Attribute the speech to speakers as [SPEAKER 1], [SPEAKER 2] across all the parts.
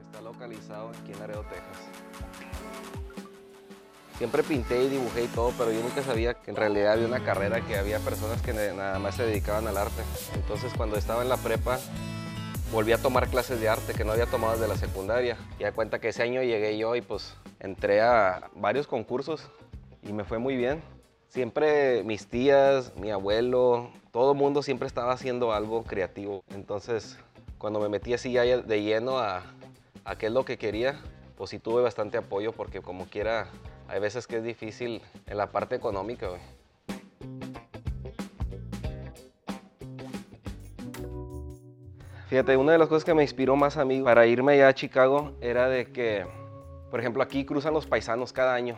[SPEAKER 1] está localizado en Laredo, Texas. Siempre pinté y dibujé y todo, pero yo nunca sabía que en realidad había una carrera, que había personas que nada más se dedicaban al arte. Entonces cuando estaba en la prepa, volví a tomar clases de arte que no había tomado desde la secundaria. Y da cuenta que ese año llegué yo y pues entré a varios concursos y me fue muy bien. Siempre mis tías, mi abuelo, todo el mundo siempre estaba haciendo algo creativo. Entonces, cuando me metí así ya de lleno a, a qué es lo que quería, pues sí tuve bastante apoyo porque como quiera, hay veces que es difícil en la parte económica. Fíjate, una de las cosas que me inspiró más a mí para irme allá a Chicago era de que, por ejemplo, aquí cruzan los paisanos cada año.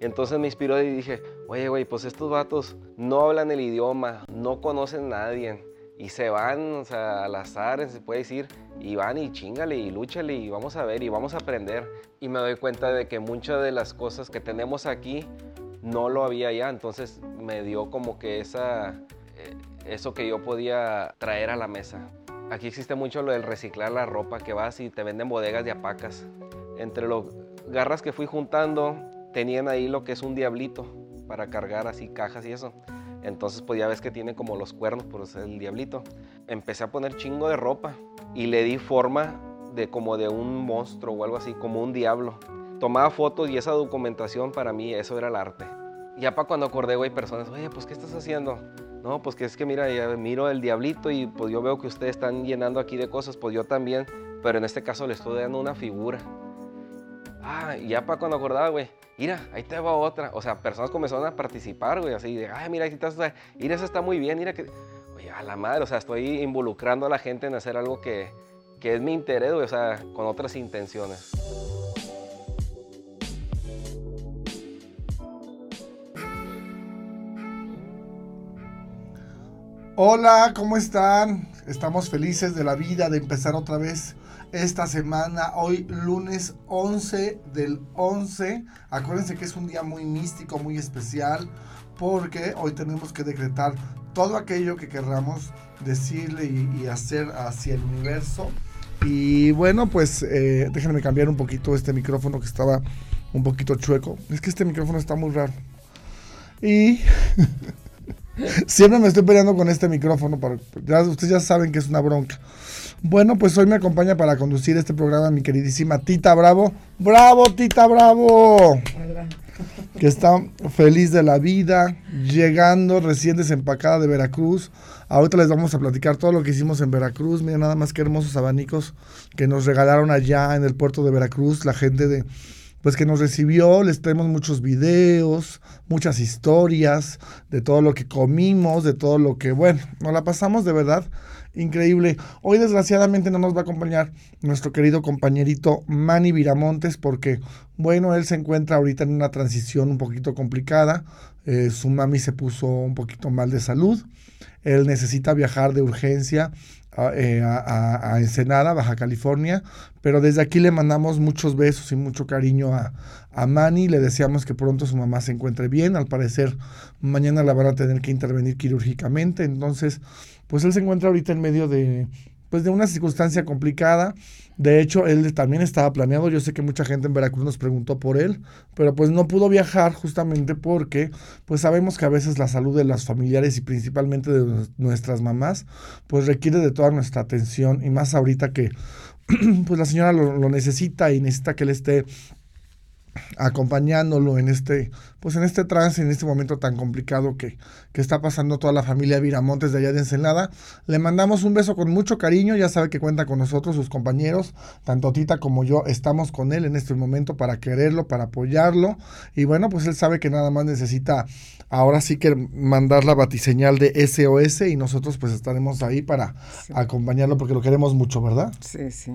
[SPEAKER 1] Y entonces me inspiró y dije, oye, güey, pues estos vatos no hablan el idioma, no conocen a nadie. Y se van, al azar, se puede decir, y van y chingale y lúchale y vamos a ver y vamos a aprender. Y me doy cuenta de que muchas de las cosas que tenemos aquí no lo había allá. Entonces me dio como que esa, eh, eso que yo podía traer a la mesa. Aquí existe mucho lo del reciclar la ropa, que vas y te venden bodegas de apacas. Entre los garras que fui juntando, tenían ahí lo que es un diablito para cargar así cajas y eso. Entonces pues ya ves que tiene como los cuernos por ser el diablito. Empecé a poner chingo de ropa y le di forma de como de un monstruo o algo así, como un diablo. Tomaba fotos y esa documentación para mí eso era el arte. Ya para cuando acordé, güey, personas, oye, pues ¿qué estás haciendo? No, pues que es que mira, ya miro el diablito y pues yo veo que ustedes están llenando aquí de cosas, pues yo también, pero en este caso le estoy dando una figura. Ah, ya para cuando acordaba, güey, mira, ahí te va otra. O sea, personas comenzaron a participar, güey, así de, ay, mira, aquí estás, mira, eso está muy bien, mira que, oye, a la madre, o sea, estoy involucrando a la gente en hacer algo que, que es mi interés, güey, o sea, con otras intenciones.
[SPEAKER 2] Hola, ¿cómo están? Estamos felices de la vida de empezar otra vez esta semana, hoy lunes 11 del 11. Acuérdense que es un día muy místico, muy especial, porque hoy tenemos que decretar todo aquello que querramos decirle y, hacer hacia el universo. Y bueno, pues eh, déjenme cambiar un poquito este micrófono que estaba un poquito chueco. Es que este micrófono está muy raro. Y Siempre me estoy peleando con este micrófono, ya, ustedes ya saben que es una bronca. Bueno, pues hoy me acompaña para conducir este programa mi queridísima Tita Bravo. ¡Bravo, Tita Bravo! Que está feliz de la vida, llegando recién desempacada de Veracruz. Ahorita les vamos a platicar todo lo que hicimos en Veracruz. Miren nada más que hermosos abanicos que nos regalaron allá en el puerto de Veracruz, la gente de pues que nos recibió, les traemos muchos videos, muchas historias de todo lo que comimos, de todo lo que, bueno, nos la pasamos de verdad increíble. Hoy desgraciadamente no nos va a acompañar nuestro querido compañerito Manny Viramontes porque, bueno, él se encuentra ahorita en una transición un poquito complicada. Eh, su mami se puso un poquito mal de salud. Él necesita viajar de urgencia eh, a, Ensenada, Baja California. Pero desde aquí le mandamos muchos besos y mucho cariño a, a Manny. Le deseamos que pronto su mamá se encuentre bien. Al parecer, mañana la van a tener que intervenir quirúrgicamente. Entonces, pues él se encuentra ahorita en medio de, pues de una circunstancia complicada. De hecho, él también estaba planeado. Yo sé que mucha gente en Veracruz nos preguntó por él, pero pues no pudo viajar justamente porque pues sabemos que a veces la salud de las familiares y principalmente de nuestras mamás pues requiere de toda nuestra atención y más ahorita que pues la señora lo, lo necesita y necesita que él esté acompañándolo en este, pues en este trance, en este momento tan complicado que, que, está pasando toda la familia Viramontes de allá de Ensenada. Le mandamos un beso con mucho cariño, ya sabe que cuenta con nosotros, sus compañeros, tanto Tita como yo, estamos con él en este momento para quererlo, para apoyarlo. Y bueno, pues él sabe que nada más necesita ahora sí que mandar la batiseñal de SOS y nosotros pues estaremos ahí para acompañarlo porque lo queremos mucho, ¿verdad?
[SPEAKER 3] Sí, sí.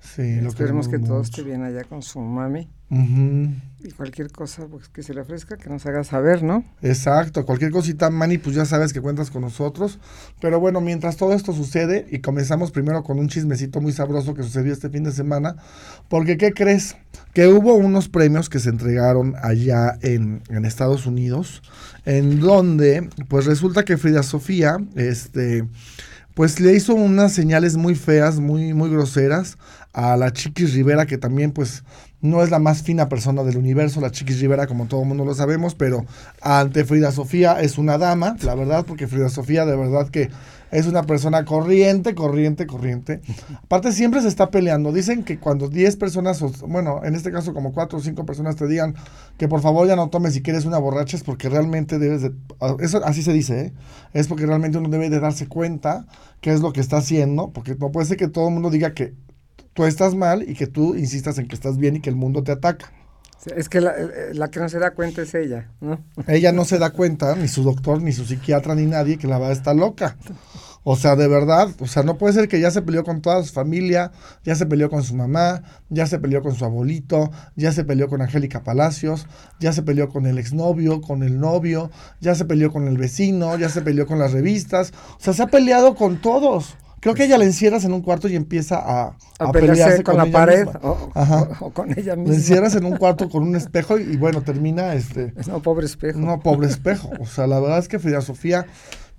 [SPEAKER 2] Sí,
[SPEAKER 3] lo Esperemos que todo esté bien allá con su mami. Y cualquier cosa pues, que se le ofrezca, que nos haga saber, ¿no?
[SPEAKER 2] Exacto, cualquier cosita, Mani, pues ya sabes que cuentas con nosotros. Pero bueno, mientras todo esto sucede, y comenzamos primero con un chismecito muy sabroso que sucedió este fin de semana, porque ¿qué crees? Que hubo unos premios que se entregaron allá en, en Estados Unidos, en donde, pues resulta que Frida Sofía, este pues le hizo unas señales muy feas, muy, muy groseras a la Chiquis Rivera, que también pues no es la más fina persona del universo, la Chiquis Rivera, como todo el mundo lo sabemos, pero ante Frida Sofía es una dama, la verdad, porque Frida Sofía de verdad que es una persona corriente, corriente, corriente. Aparte, siempre se está peleando. Dicen que cuando 10 personas, bueno, en este caso como 4 o 5 personas te digan que por favor ya no tomes si quieres una borracha, es porque realmente debes de. Eso así se dice, ¿eh? Es porque realmente uno debe de darse cuenta qué es lo que está haciendo, porque no puede ser que todo el mundo diga que tú estás mal y que tú insistas en que estás bien y que el mundo te ataca.
[SPEAKER 3] Es que eh, la, que no se da cuenta es ella, ¿no?
[SPEAKER 2] Ella no se da cuenta, ni su doctor, ni su psiquiatra, ni nadie, que la va a estar loca. O sea, de verdad, o sea, no puede ser que ya se peleó con toda su familia, ya se peleó con su mamá, ya se peleó con su abuelito, ya se peleó con Angélica Palacios, ya se peleó con el exnovio, con el novio, ya se peleó con el vecino, ya se peleó con las revistas. O sea, se ha peleado con todos. Creo que ella la encierras en un cuarto y empieza a,
[SPEAKER 3] a, pelearse, con, la pared o, con ella misma.
[SPEAKER 2] La encierras en un cuarto con un espejo y, bueno, termina este...
[SPEAKER 3] No, pobre espejo.
[SPEAKER 2] No, pobre espejo. O sea, la verdad es que Frida Sofía,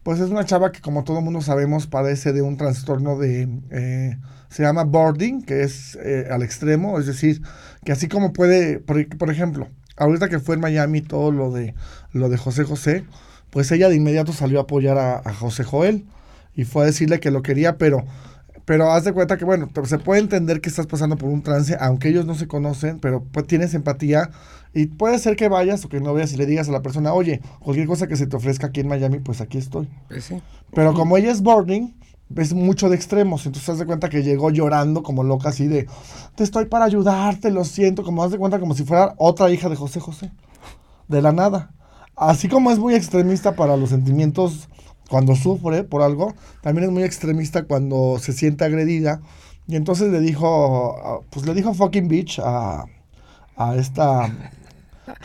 [SPEAKER 2] pues es una chava que como todo mundo sabemos padece de un trastorno de... Eh, se llama boarding, que es eh, al extremo, es decir, que así como puede, por, ejemplo, ahorita que fue en Miami todo lo de, lo de José José, pues ella de inmediato salió a apoyar a, a José Joel y fue a decirle que lo quería, pero, pero haz de cuenta que, bueno, se puede entender que estás pasando por un trance, aunque ellos no se conocen, pero pues, tienes empatía y puede ser que vayas o que no vayas y le digas a la persona, oye, cualquier cosa que se te ofrezca aquí en Miami, pues aquí estoy.
[SPEAKER 3] Pues
[SPEAKER 2] pero como ella es boarding, es mucho de extremos, entonces haz de cuenta que llegó llorando como loca así de, te estoy para ayudarte, lo siento, como haz de cuenta como si fuera otra hija de José José, de la nada. Así como es muy extremista para los sentimientos cuando sufre por algo, también es muy extremista cuando se siente agredida. Y entonces le dijo, pues le dijo fucking bitch a, a esta...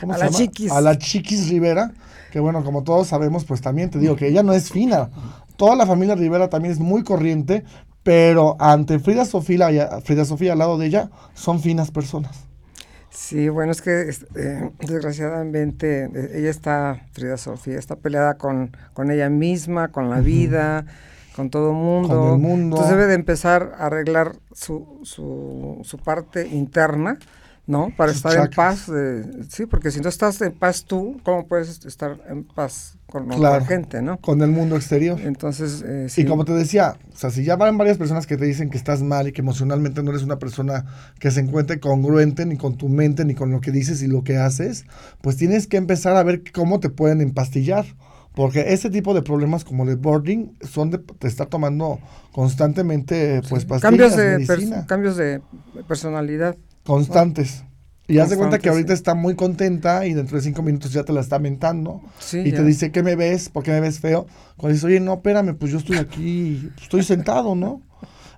[SPEAKER 3] ¿Cómo a se la llama? Chiquis.
[SPEAKER 2] A la Chiquis Rivera, que bueno, como todos sabemos, pues también te digo que ella no es fina. Toda la familia Rivera también es muy corriente, pero ante Frida Sofía, Frida Sofía al lado de ella, son finas personas.
[SPEAKER 3] Sí, bueno, es que eh, desgraciadamente eh, ella está, Frida Sofía, está peleada con, con ella misma, con la vida, con todo el mundo.
[SPEAKER 2] Con el mundo.
[SPEAKER 3] Entonces debe de empezar a arreglar su, su, su parte interna ¿no? Para estar en paz, sí, porque si no estás en paz tú, ¿cómo puedes estar en paz con la gente, no?
[SPEAKER 2] Con el mundo exterior.
[SPEAKER 3] Entonces, eh,
[SPEAKER 2] Y como te decía, o sea, si ya van varias personas que te dicen que estás mal y que emocionalmente no eres una persona que se encuentre congruente ni con tu mente, ni con lo que dices y lo que haces, pues tienes que empezar a ver cómo te pueden empastillar. Porque ese tipo de problemas como el boarding son de te está tomando constantemente pues pastillas,
[SPEAKER 3] cambios de cambios de personalidad
[SPEAKER 2] constantes. Y haz de cuenta que ahorita está muy contenta y dentro de cinco minutos ya te la está mentando. y te dice, ¿qué me ves? ¿Por qué me ves feo? Cuando dices, oye, no, espérame, pues yo estoy aquí, estoy sentado, ¿no?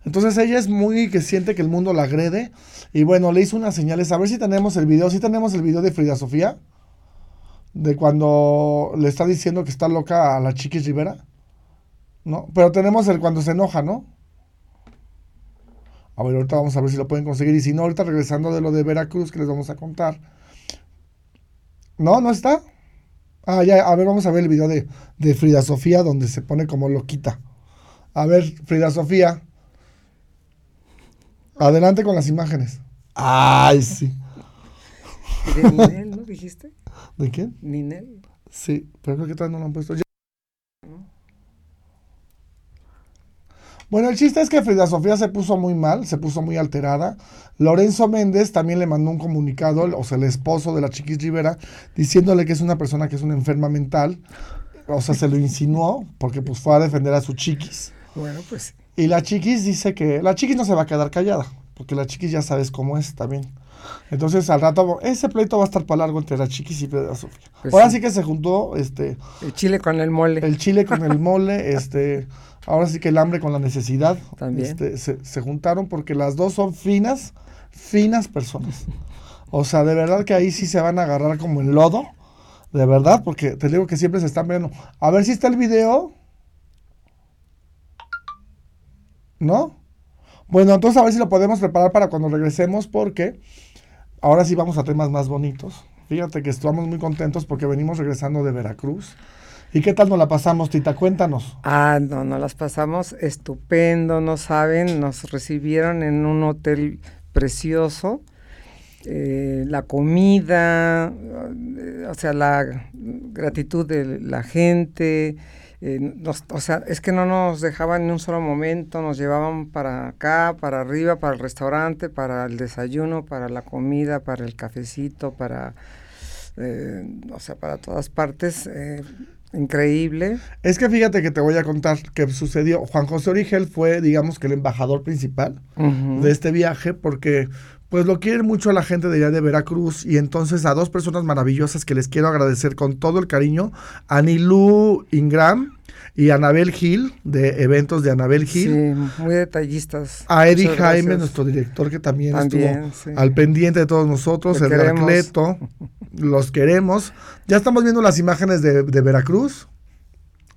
[SPEAKER 2] Entonces ella es muy que siente que el mundo la agrede. Y bueno, le hizo unas señales. A ver si tenemos el video. si tenemos el video de Frida Sofía? De cuando le está diciendo que está loca a la Chiquis Rivera. ¿No? Pero tenemos el cuando se enoja, ¿no? A ver, ahorita vamos a ver si lo pueden conseguir. Y si no, ahorita regresando de lo de Veracruz que les vamos a contar. ¿No? ¿No está? Ah, ya, a ver, vamos a ver el video de, de Frida Sofía donde se pone como loquita. A ver, Frida Sofía. Adelante con las imágenes. Ay, sí.
[SPEAKER 3] ¿De Ninel, no dijiste?
[SPEAKER 2] ¿De quién?
[SPEAKER 3] Ninel.
[SPEAKER 2] Sí, pero creo que todavía no lo han puesto. Bueno, el chiste es que Frida Sofía se puso muy mal, se puso muy alterada. Lorenzo Méndez también le mandó un comunicado, o sea, el esposo de la Chiquis Rivera, diciéndole que es una persona que es una enferma mental. O sea, se lo insinuó porque pues fue a defender a su Chiquis.
[SPEAKER 3] Bueno, pues.
[SPEAKER 2] Y la Chiquis dice que la Chiquis no se va a quedar callada, porque la Chiquis ya sabes cómo es también. Entonces al rato ese pleito va a estar para largo entre la Chiquis y Frida Sofía. Pues Ahora sí. que se juntó este
[SPEAKER 3] el chile con el mole.
[SPEAKER 2] El chile con el mole, este ahora sí que el hambre con la necesidad este, se, juntaron porque las dos son finas, finas personas. O sea, de verdad que ahí sí se van a agarrar como el lodo, de verdad, porque te digo que siempre se están viendo. A ver si está el video. ¿No? Bueno, entonces a ver si lo podemos preparar para cuando regresemos porque ahora sí vamos a temas más bonitos. Fíjate que estamos muy contentos porque venimos regresando de Veracruz ¿Y qué tal nos la pasamos, Tita? Cuéntanos.
[SPEAKER 3] Ah, no, nos las pasamos estupendo, no saben, nos recibieron en un hotel precioso. Eh, la comida, eh, o sea, la gratitud de la gente, eh, o sea, es que no nos dejaban en un solo momento, nos llevaban para acá, para arriba, para el restaurante, para el desayuno, para la comida, para el cafecito, para, o sea, para todas partes. Increíble.
[SPEAKER 2] Es que fíjate que te voy a contar qué sucedió. Juan José Origel fue, digamos que el embajador principal de este viaje porque pues lo quieren mucho a la gente de allá de Veracruz y entonces a dos personas maravillosas que les quiero agradecer con todo el cariño, a Nilú Ingram y Anabel Gil, de eventos de Anabel Gil.
[SPEAKER 3] Sí, muy detallistas.
[SPEAKER 2] A Eddie Jaime, nuestro director, que también, estuvo al pendiente de todos nosotros, el Heracleto, los queremos. Ya estamos viendo las imágenes de, de Veracruz,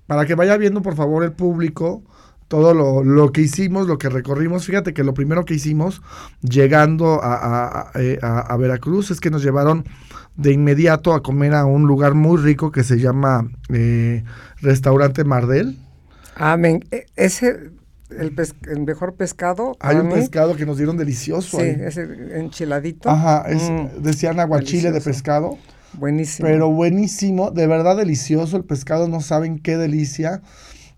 [SPEAKER 2] para que vaya viendo por favor el público todo lo, que hicimos, lo que recorrimos. Fíjate que lo primero que hicimos llegando a, eh, Veracruz es que nos llevaron de inmediato a comer a un lugar muy rico que se llama eh, Restaurante Mardel.
[SPEAKER 3] Amén. E, ese, el, mejor pescado.
[SPEAKER 2] Hay un pescado que nos dieron delicioso.
[SPEAKER 3] Sí, ese enchiladito.
[SPEAKER 2] Ajá, es, mm. decían aguachile de pescado.
[SPEAKER 3] Buenísimo.
[SPEAKER 2] Pero buenísimo, de verdad delicioso el pescado, no saben qué delicia.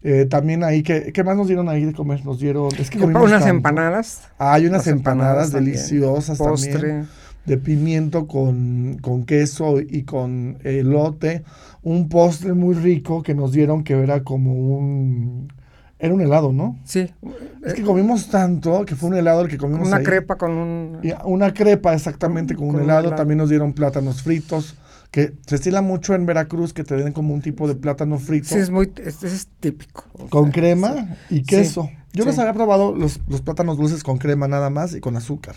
[SPEAKER 2] Eh, también ahí, ¿qué, ¿qué, más nos dieron ahí de comer? Nos dieron...
[SPEAKER 3] Es que unas empanadas.
[SPEAKER 2] Ah, hay unas empanadas, deliciosas también. De pimiento con, con, queso y con elote. Un postre muy rico que nos dieron que era como un... Era un helado, ¿no?
[SPEAKER 3] Sí.
[SPEAKER 2] Es que comimos tanto que fue un helado el que comimos
[SPEAKER 3] Una crepa con un...
[SPEAKER 2] una crepa exactamente con, un, helado. También nos dieron plátanos fritos que se estila mucho en Veracruz que te den como un tipo de plátano frito.
[SPEAKER 3] Sí, es muy, es, típico.
[SPEAKER 2] Con crema y queso. Yo les había probado los, plátanos dulces con crema nada más y con azúcar.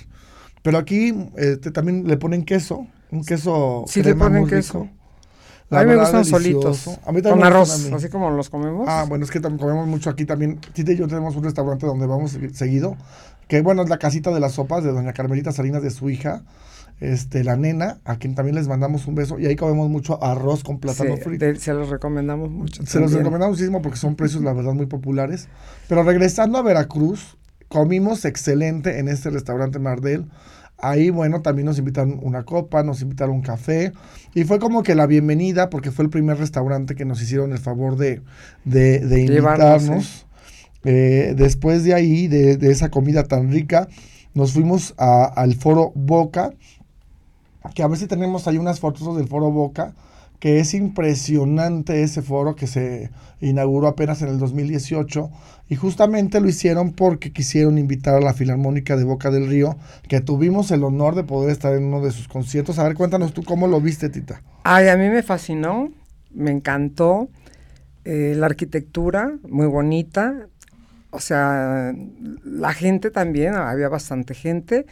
[SPEAKER 2] Pero aquí este, también le ponen queso, un queso
[SPEAKER 3] Sí, le ponen queso. a mí me gustan solitos. A mí con arroz, así como los comemos.
[SPEAKER 2] Ah, bueno, es que comemos mucho aquí también. Tita y yo tenemos un restaurante donde vamos seguido, que bueno, es la casita de las sopas de doña Carmelita Salinas de su hija este, la nena, a quien también les mandamos un beso, y ahí comemos mucho arroz con plátano frito.
[SPEAKER 3] se los recomendamos mucho.
[SPEAKER 2] Se los recomendamos muchísimo porque son precios, la verdad, muy populares. Pero regresando a Veracruz, comimos excelente en este restaurante Mardel. Ahí, bueno, también nos invitaron una copa, nos invitaron un café. Y fue como que la bienvenida, porque fue el primer restaurante que nos hicieron el favor de, de, de invitarnos. Eh, después de ahí, de, de, esa comida tan rica, nos fuimos a, al foro Boca, que a veces tenemos ahí unas fotos del foro Boca, que es impresionante ese foro que se inauguró apenas en el 2018 y justamente lo hicieron porque quisieron invitar a la Filarmónica de Boca del Río, que tuvimos el honor de poder estar en uno de sus conciertos. A ver, cuéntanos tú cómo lo viste, Tita.
[SPEAKER 3] Ay, a mí me fascinó, me encantó eh, la arquitectura, muy bonita, o sea, la gente también, había bastante gente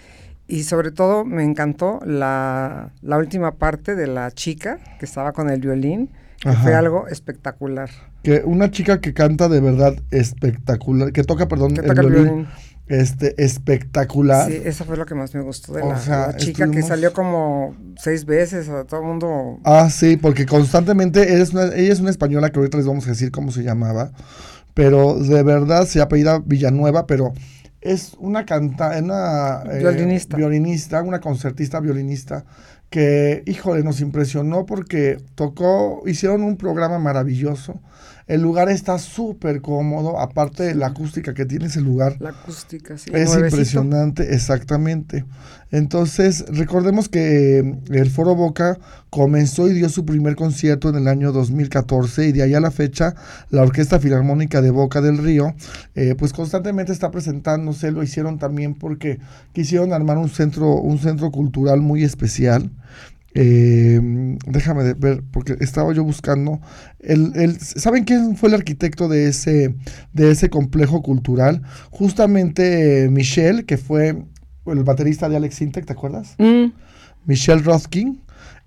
[SPEAKER 3] y sobre todo me encantó la, última parte de la chica que estaba con el violín, que fue algo espectacular.
[SPEAKER 2] Que una chica que canta de verdad espectacular, que toca, perdón, el, violín, Este, espectacular.
[SPEAKER 3] Sí, eso fue lo que más me gustó de la, chica que salió como seis veces, a todo el mundo.
[SPEAKER 2] Ah, sí, porque constantemente, ella es, una, ella es una española que ahorita les vamos a decir cómo se llamaba, pero de verdad se apellida Villanueva, pero es una canta, una
[SPEAKER 3] eh, violinista.
[SPEAKER 2] violinista, una concertista violinista que, híjole, nos impresionó porque tocó, hicieron un programa maravilloso el lugar está súper cómodo, aparte de la acústica que tiene ese lugar.
[SPEAKER 3] La acústica, sí.
[SPEAKER 2] Es impresionante, exactamente. Entonces, recordemos que eh, el Foro Boca comenzó y dio su primer concierto en el año 2014 y de ahí a la fecha la Orquesta Filarmónica de Boca del Río, eh, pues constantemente está presentándose, lo hicieron también porque quisieron armar un centro, un centro cultural muy especial. Eh, déjame ver, porque estaba yo buscando. El, ¿Saben quién fue el arquitecto de ese, de ese complejo cultural? Justamente Michelle, que fue el baterista de Alex Intec, ¿te acuerdas? Mm. Michelle Rothkin.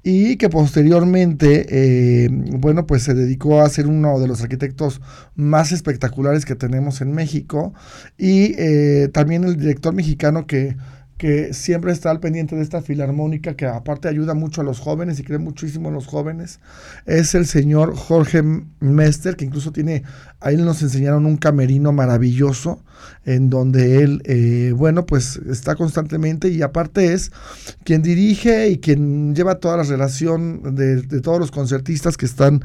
[SPEAKER 2] Y que posteriormente, eh, bueno, pues se dedicó a ser uno de los arquitectos más espectaculares que tenemos en México. Y eh, también el director mexicano que que siempre está al pendiente de esta filarmónica, que aparte ayuda mucho a los jóvenes y cree muchísimo en los jóvenes, es el señor Jorge Mester, que incluso tiene, ahí nos enseñaron un camerino maravilloso, en donde él, eh, bueno, pues está constantemente y aparte es quien dirige y quien lleva toda la relación de, todos los concertistas que están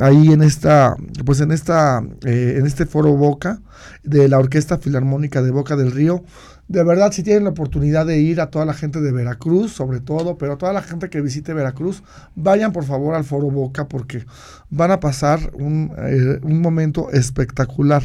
[SPEAKER 2] ahí en esta, pues en esta, eh, en este foro Boca de la Orquesta Filarmónica de Boca del Río de verdad, si tienen la oportunidad de ir a toda la gente de Veracruz, sobre todo, pero a toda la gente que visite Veracruz, vayan por favor al Foro Boca porque van a pasar un, eh, un momento espectacular.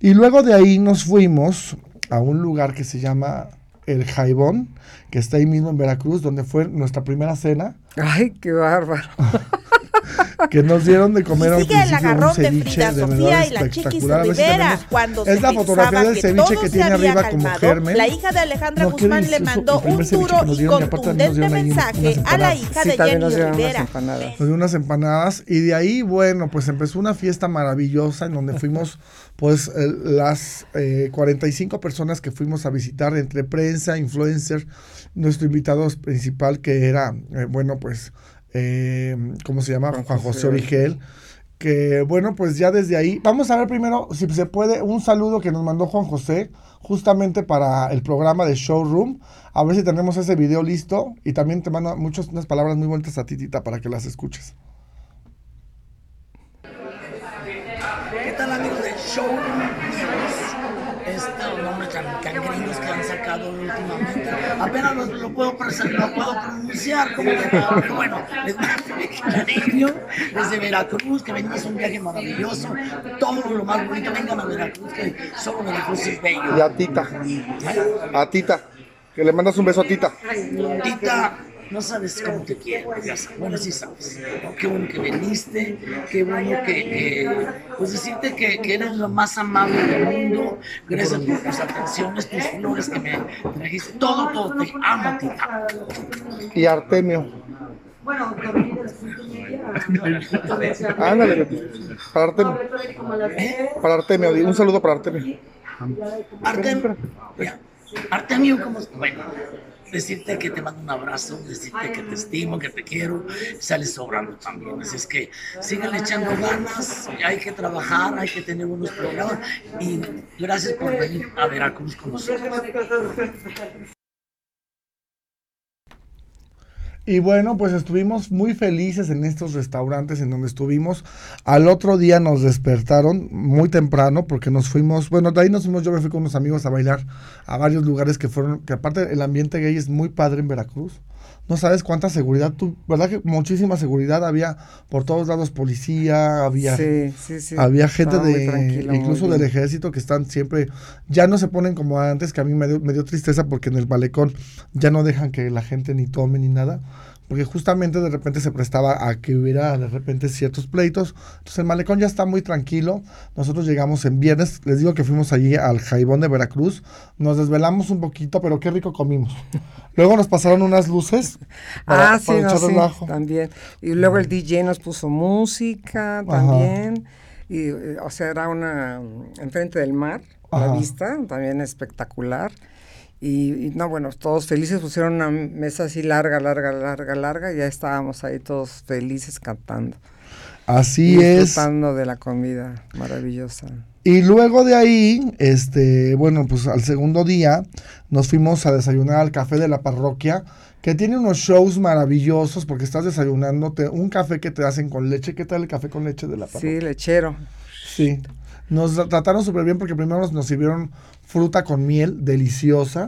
[SPEAKER 2] Y luego de ahí nos fuimos a un lugar que se llama El Jaibón, que está ahí mismo en Veracruz, donde fue nuestra primera cena.
[SPEAKER 3] Ay, qué bárbaro.
[SPEAKER 2] que nos dieron de comer
[SPEAKER 4] y sigue el agarrón de Frida Sofía y la Chiquis Rivera cuando es la fotografía del ceviche que, tiene arriba como germen. La hija de Alejandra Guzmán le mandó un duro y contundente mensaje a la hija de Jenny Rivera.
[SPEAKER 2] Nos dio unas empanadas y de ahí, bueno, pues empezó una fiesta maravillosa en donde fuimos pues las eh, 45 personas que fuimos a visitar entre prensa, influencer, nuestro invitado principal que era, eh, bueno, pues eh, ¿cómo se llama? Juan, José Origel. Que bueno, pues ya desde ahí, vamos a ver primero si se puede un saludo que nos mandó Juan José justamente para el programa de Showroom. A ver si tenemos ese video listo y también te mando muchas unas palabras muy bonitas a Titita para que las escuches.
[SPEAKER 5] ¿Qué tal amigos de Showroom? Este nombre tan, tan gringos que han sacado últimamente apenas lo, puedo, lo puedo pronunciar, como pero bueno, les cariño desde Veracruz, que venimos un viaje maravilloso, todo lo más bonito, vengan a Veracruz, que solo Veracruz es bello.
[SPEAKER 2] Y a Tita, a Tita, que le mandas un beso a Tita.
[SPEAKER 5] Tita, no sabes cómo te quiero, ya sabes. Bueno, sí sabes. Qué bueno que viniste, qué bueno que, pues decirte que, que, eres lo más amable del mundo. Gracias por tus atenciones, tus flores que me trajiste. Todo, todo, te amo, tita.
[SPEAKER 2] Y Artemio. Bueno, Ándale, para Artemio. ¿Eh? Para Artemio, un saludo para Artemio.
[SPEAKER 5] Artemio, Artemio, ¿cómo? Bueno decirte que te mando un abrazo, decirte que te estimo, que te quiero, sales sobrando también. Así es que sigan echando ganas, hay que trabajar, hay que tener buenos programas y gracias por venir a Veracruz con nosotros.
[SPEAKER 2] Y bueno, pues estuvimos muy felices en estos restaurantes en donde estuvimos. Al otro día nos despertaron muy temprano porque nos fuimos, bueno, de ahí nos fuimos, yo me fui con unos amigos a bailar a varios lugares que fueron, que aparte el ambiente gay es muy padre en Veracruz. No sabes cuánta seguridad, tú, ¿verdad que muchísima seguridad había por todos lados policía, había, había gente de, incluso del ejército que están siempre, ya no se ponen como antes, que a mí me dio, me dio tristeza porque en el malecón ya no dejan que la gente ni tome ni nada porque justamente de repente se prestaba a que hubiera de repente ciertos pleitos. Entonces el malecón ya está muy tranquilo. Nosotros llegamos en viernes, les digo que fuimos allí al Jaibón de Veracruz, nos desvelamos un poquito, pero qué rico comimos. Luego nos pasaron unas luces.
[SPEAKER 3] ah, sí, no, sí, también. Y luego el DJ nos puso música también. Y, eh, o sea, era una enfrente del mar, la vista, también espectacular. Y, no, bueno, todos felices, pusieron una mesa así larga, larga, larga, larga, y ya estábamos ahí todos felices cantando.
[SPEAKER 2] Así
[SPEAKER 3] y
[SPEAKER 2] es.
[SPEAKER 3] Disfrutando de la comida maravillosa.
[SPEAKER 2] Y luego de ahí, este, bueno, pues al segundo día nos fuimos a desayunar al café de la parroquia, que tiene unos shows maravillosos porque estás desayunándote un café que te hacen con leche. ¿Qué tal el café con leche de la parroquia?
[SPEAKER 3] Sí, lechero.
[SPEAKER 2] Sí. Nos trataron súper bien porque primero nos, nos, sirvieron fruta con miel, deliciosa.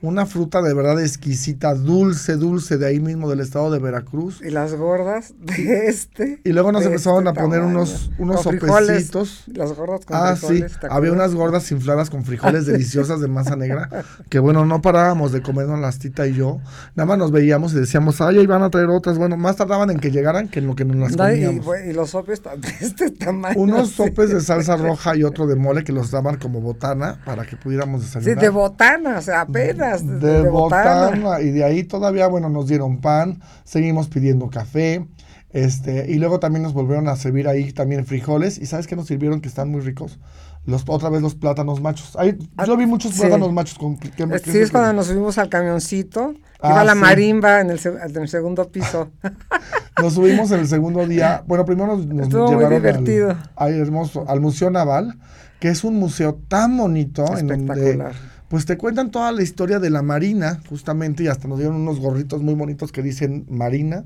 [SPEAKER 2] Una fruta de verdad exquisita, dulce, dulce, de ahí mismo del estado de Veracruz.
[SPEAKER 3] Y las gordas de este.
[SPEAKER 2] Y luego nos empezaron este a poner unos, unos sopecitos.
[SPEAKER 3] Las gordas con
[SPEAKER 2] ah, sí. Había unas gordas infladas con frijoles deliciosas de masa negra. Que bueno, no parábamos de comernos las tita y yo. Nada más nos veíamos y decíamos, ay, ahí van a traer otras. Bueno, más tardaban en que llegaran que en lo que nos las comíamos.
[SPEAKER 3] Y, los sopes de este tamaño.
[SPEAKER 2] Unos sopes de salsa roja y otro de mole que los daban como botana para que que pudiéramos desayunar.
[SPEAKER 3] Sí, de botana, o sea, apenas.
[SPEAKER 2] De, botana. Y de ahí todavía, bueno, nos dieron pan, seguimos pidiendo café. Este, y luego también nos volvieron a servir ahí también frijoles. ¿Y sabes qué nos sirvieron que están muy ricos? los, otra vez los plátanos machos. Hay, ah, yo vi muchos plátanos machos con
[SPEAKER 3] que, Sí, es cuando nos subimos al camioncito, iba ah, la marimba en el, segundo piso.
[SPEAKER 2] nos subimos en el segundo día. Bueno, primero nos, nos llevaron muy divertido. Al, hermoso, al Museo Naval, que es un museo tan bonito en donde pues te cuentan toda la historia de la Marina, justamente, y hasta nos dieron unos gorritos muy bonitos que dicen Marina.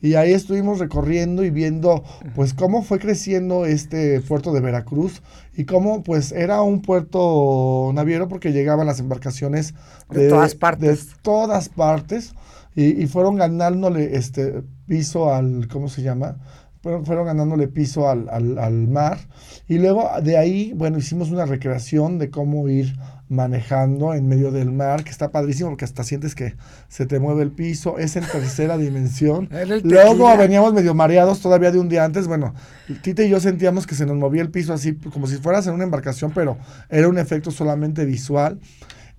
[SPEAKER 2] Y ahí estuvimos recorriendo y viendo pues cómo fue creciendo este puerto de Veracruz y cómo pues era un puerto naviero porque llegaban las embarcaciones
[SPEAKER 3] de, todas partes.
[SPEAKER 2] De todas partes y, fueron ganándole este piso al, ¿cómo se llama? Fueron, fueron ganándole piso al, al, al mar y luego de ahí, bueno, hicimos una recreación de cómo ir manejando en medio del mar, que está padrísimo porque hasta sientes que se te mueve el piso, es en tercera dimensión. Luego veníamos medio mareados todavía de un día antes, bueno, Tita y yo sentíamos que se nos movía el piso así como si fueras en una embarcación, pero era un efecto solamente visual.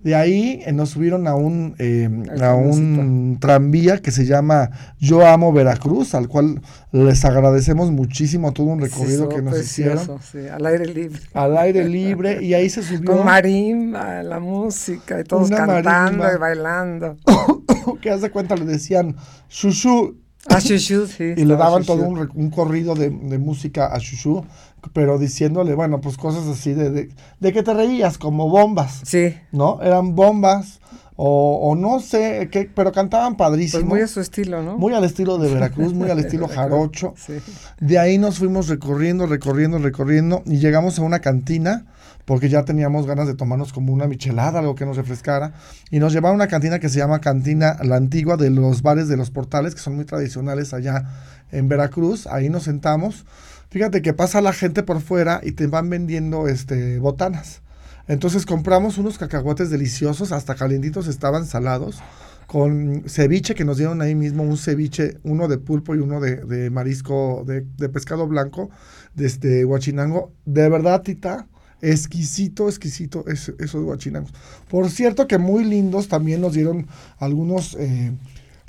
[SPEAKER 2] De ahí eh, nos subieron a un, eh, a un tranvía que se llama Yo Amo Veracruz, al cual les agradecemos muchísimo todo un recorrido que nos hicieron.
[SPEAKER 3] al aire libre.
[SPEAKER 2] Al aire libre, y ahí se subió.
[SPEAKER 3] Con marimba, la música, y todos cantando y bailando.
[SPEAKER 2] que hace cuenta le decían, Shushu.
[SPEAKER 3] A Shushu, sí.
[SPEAKER 2] Y le daban todo un, un corrido de, de, música a Shushu pero diciéndole, bueno, pues cosas así de, de, que te reías, como bombas.
[SPEAKER 3] Sí.
[SPEAKER 2] ¿No? Eran bombas, o, o no sé, qué, pero cantaban padrísimo.
[SPEAKER 3] Pues muy a su estilo, ¿no?
[SPEAKER 2] Muy al estilo de Veracruz, muy al estilo jarocho. Sí. De ahí nos fuimos recorriendo, recorriendo, recorriendo, y llegamos a una cantina, porque ya teníamos ganas de tomarnos como una michelada, algo que nos refrescara, y nos llevaron a una cantina que se llama Cantina La Antigua de los bares de los portales, que son muy tradicionales allá en Veracruz. Ahí nos sentamos Fíjate que pasa la gente por fuera y te van vendiendo este botanas. Entonces compramos unos cacahuates deliciosos, hasta calientitos estaban salados, con ceviche que nos dieron ahí mismo, un ceviche, uno de pulpo y uno de, marisco, de, pescado blanco, de este guachinango. De verdad, Tita, exquisito, exquisito esos guachinangos. Por cierto que muy lindos también nos dieron algunos eh,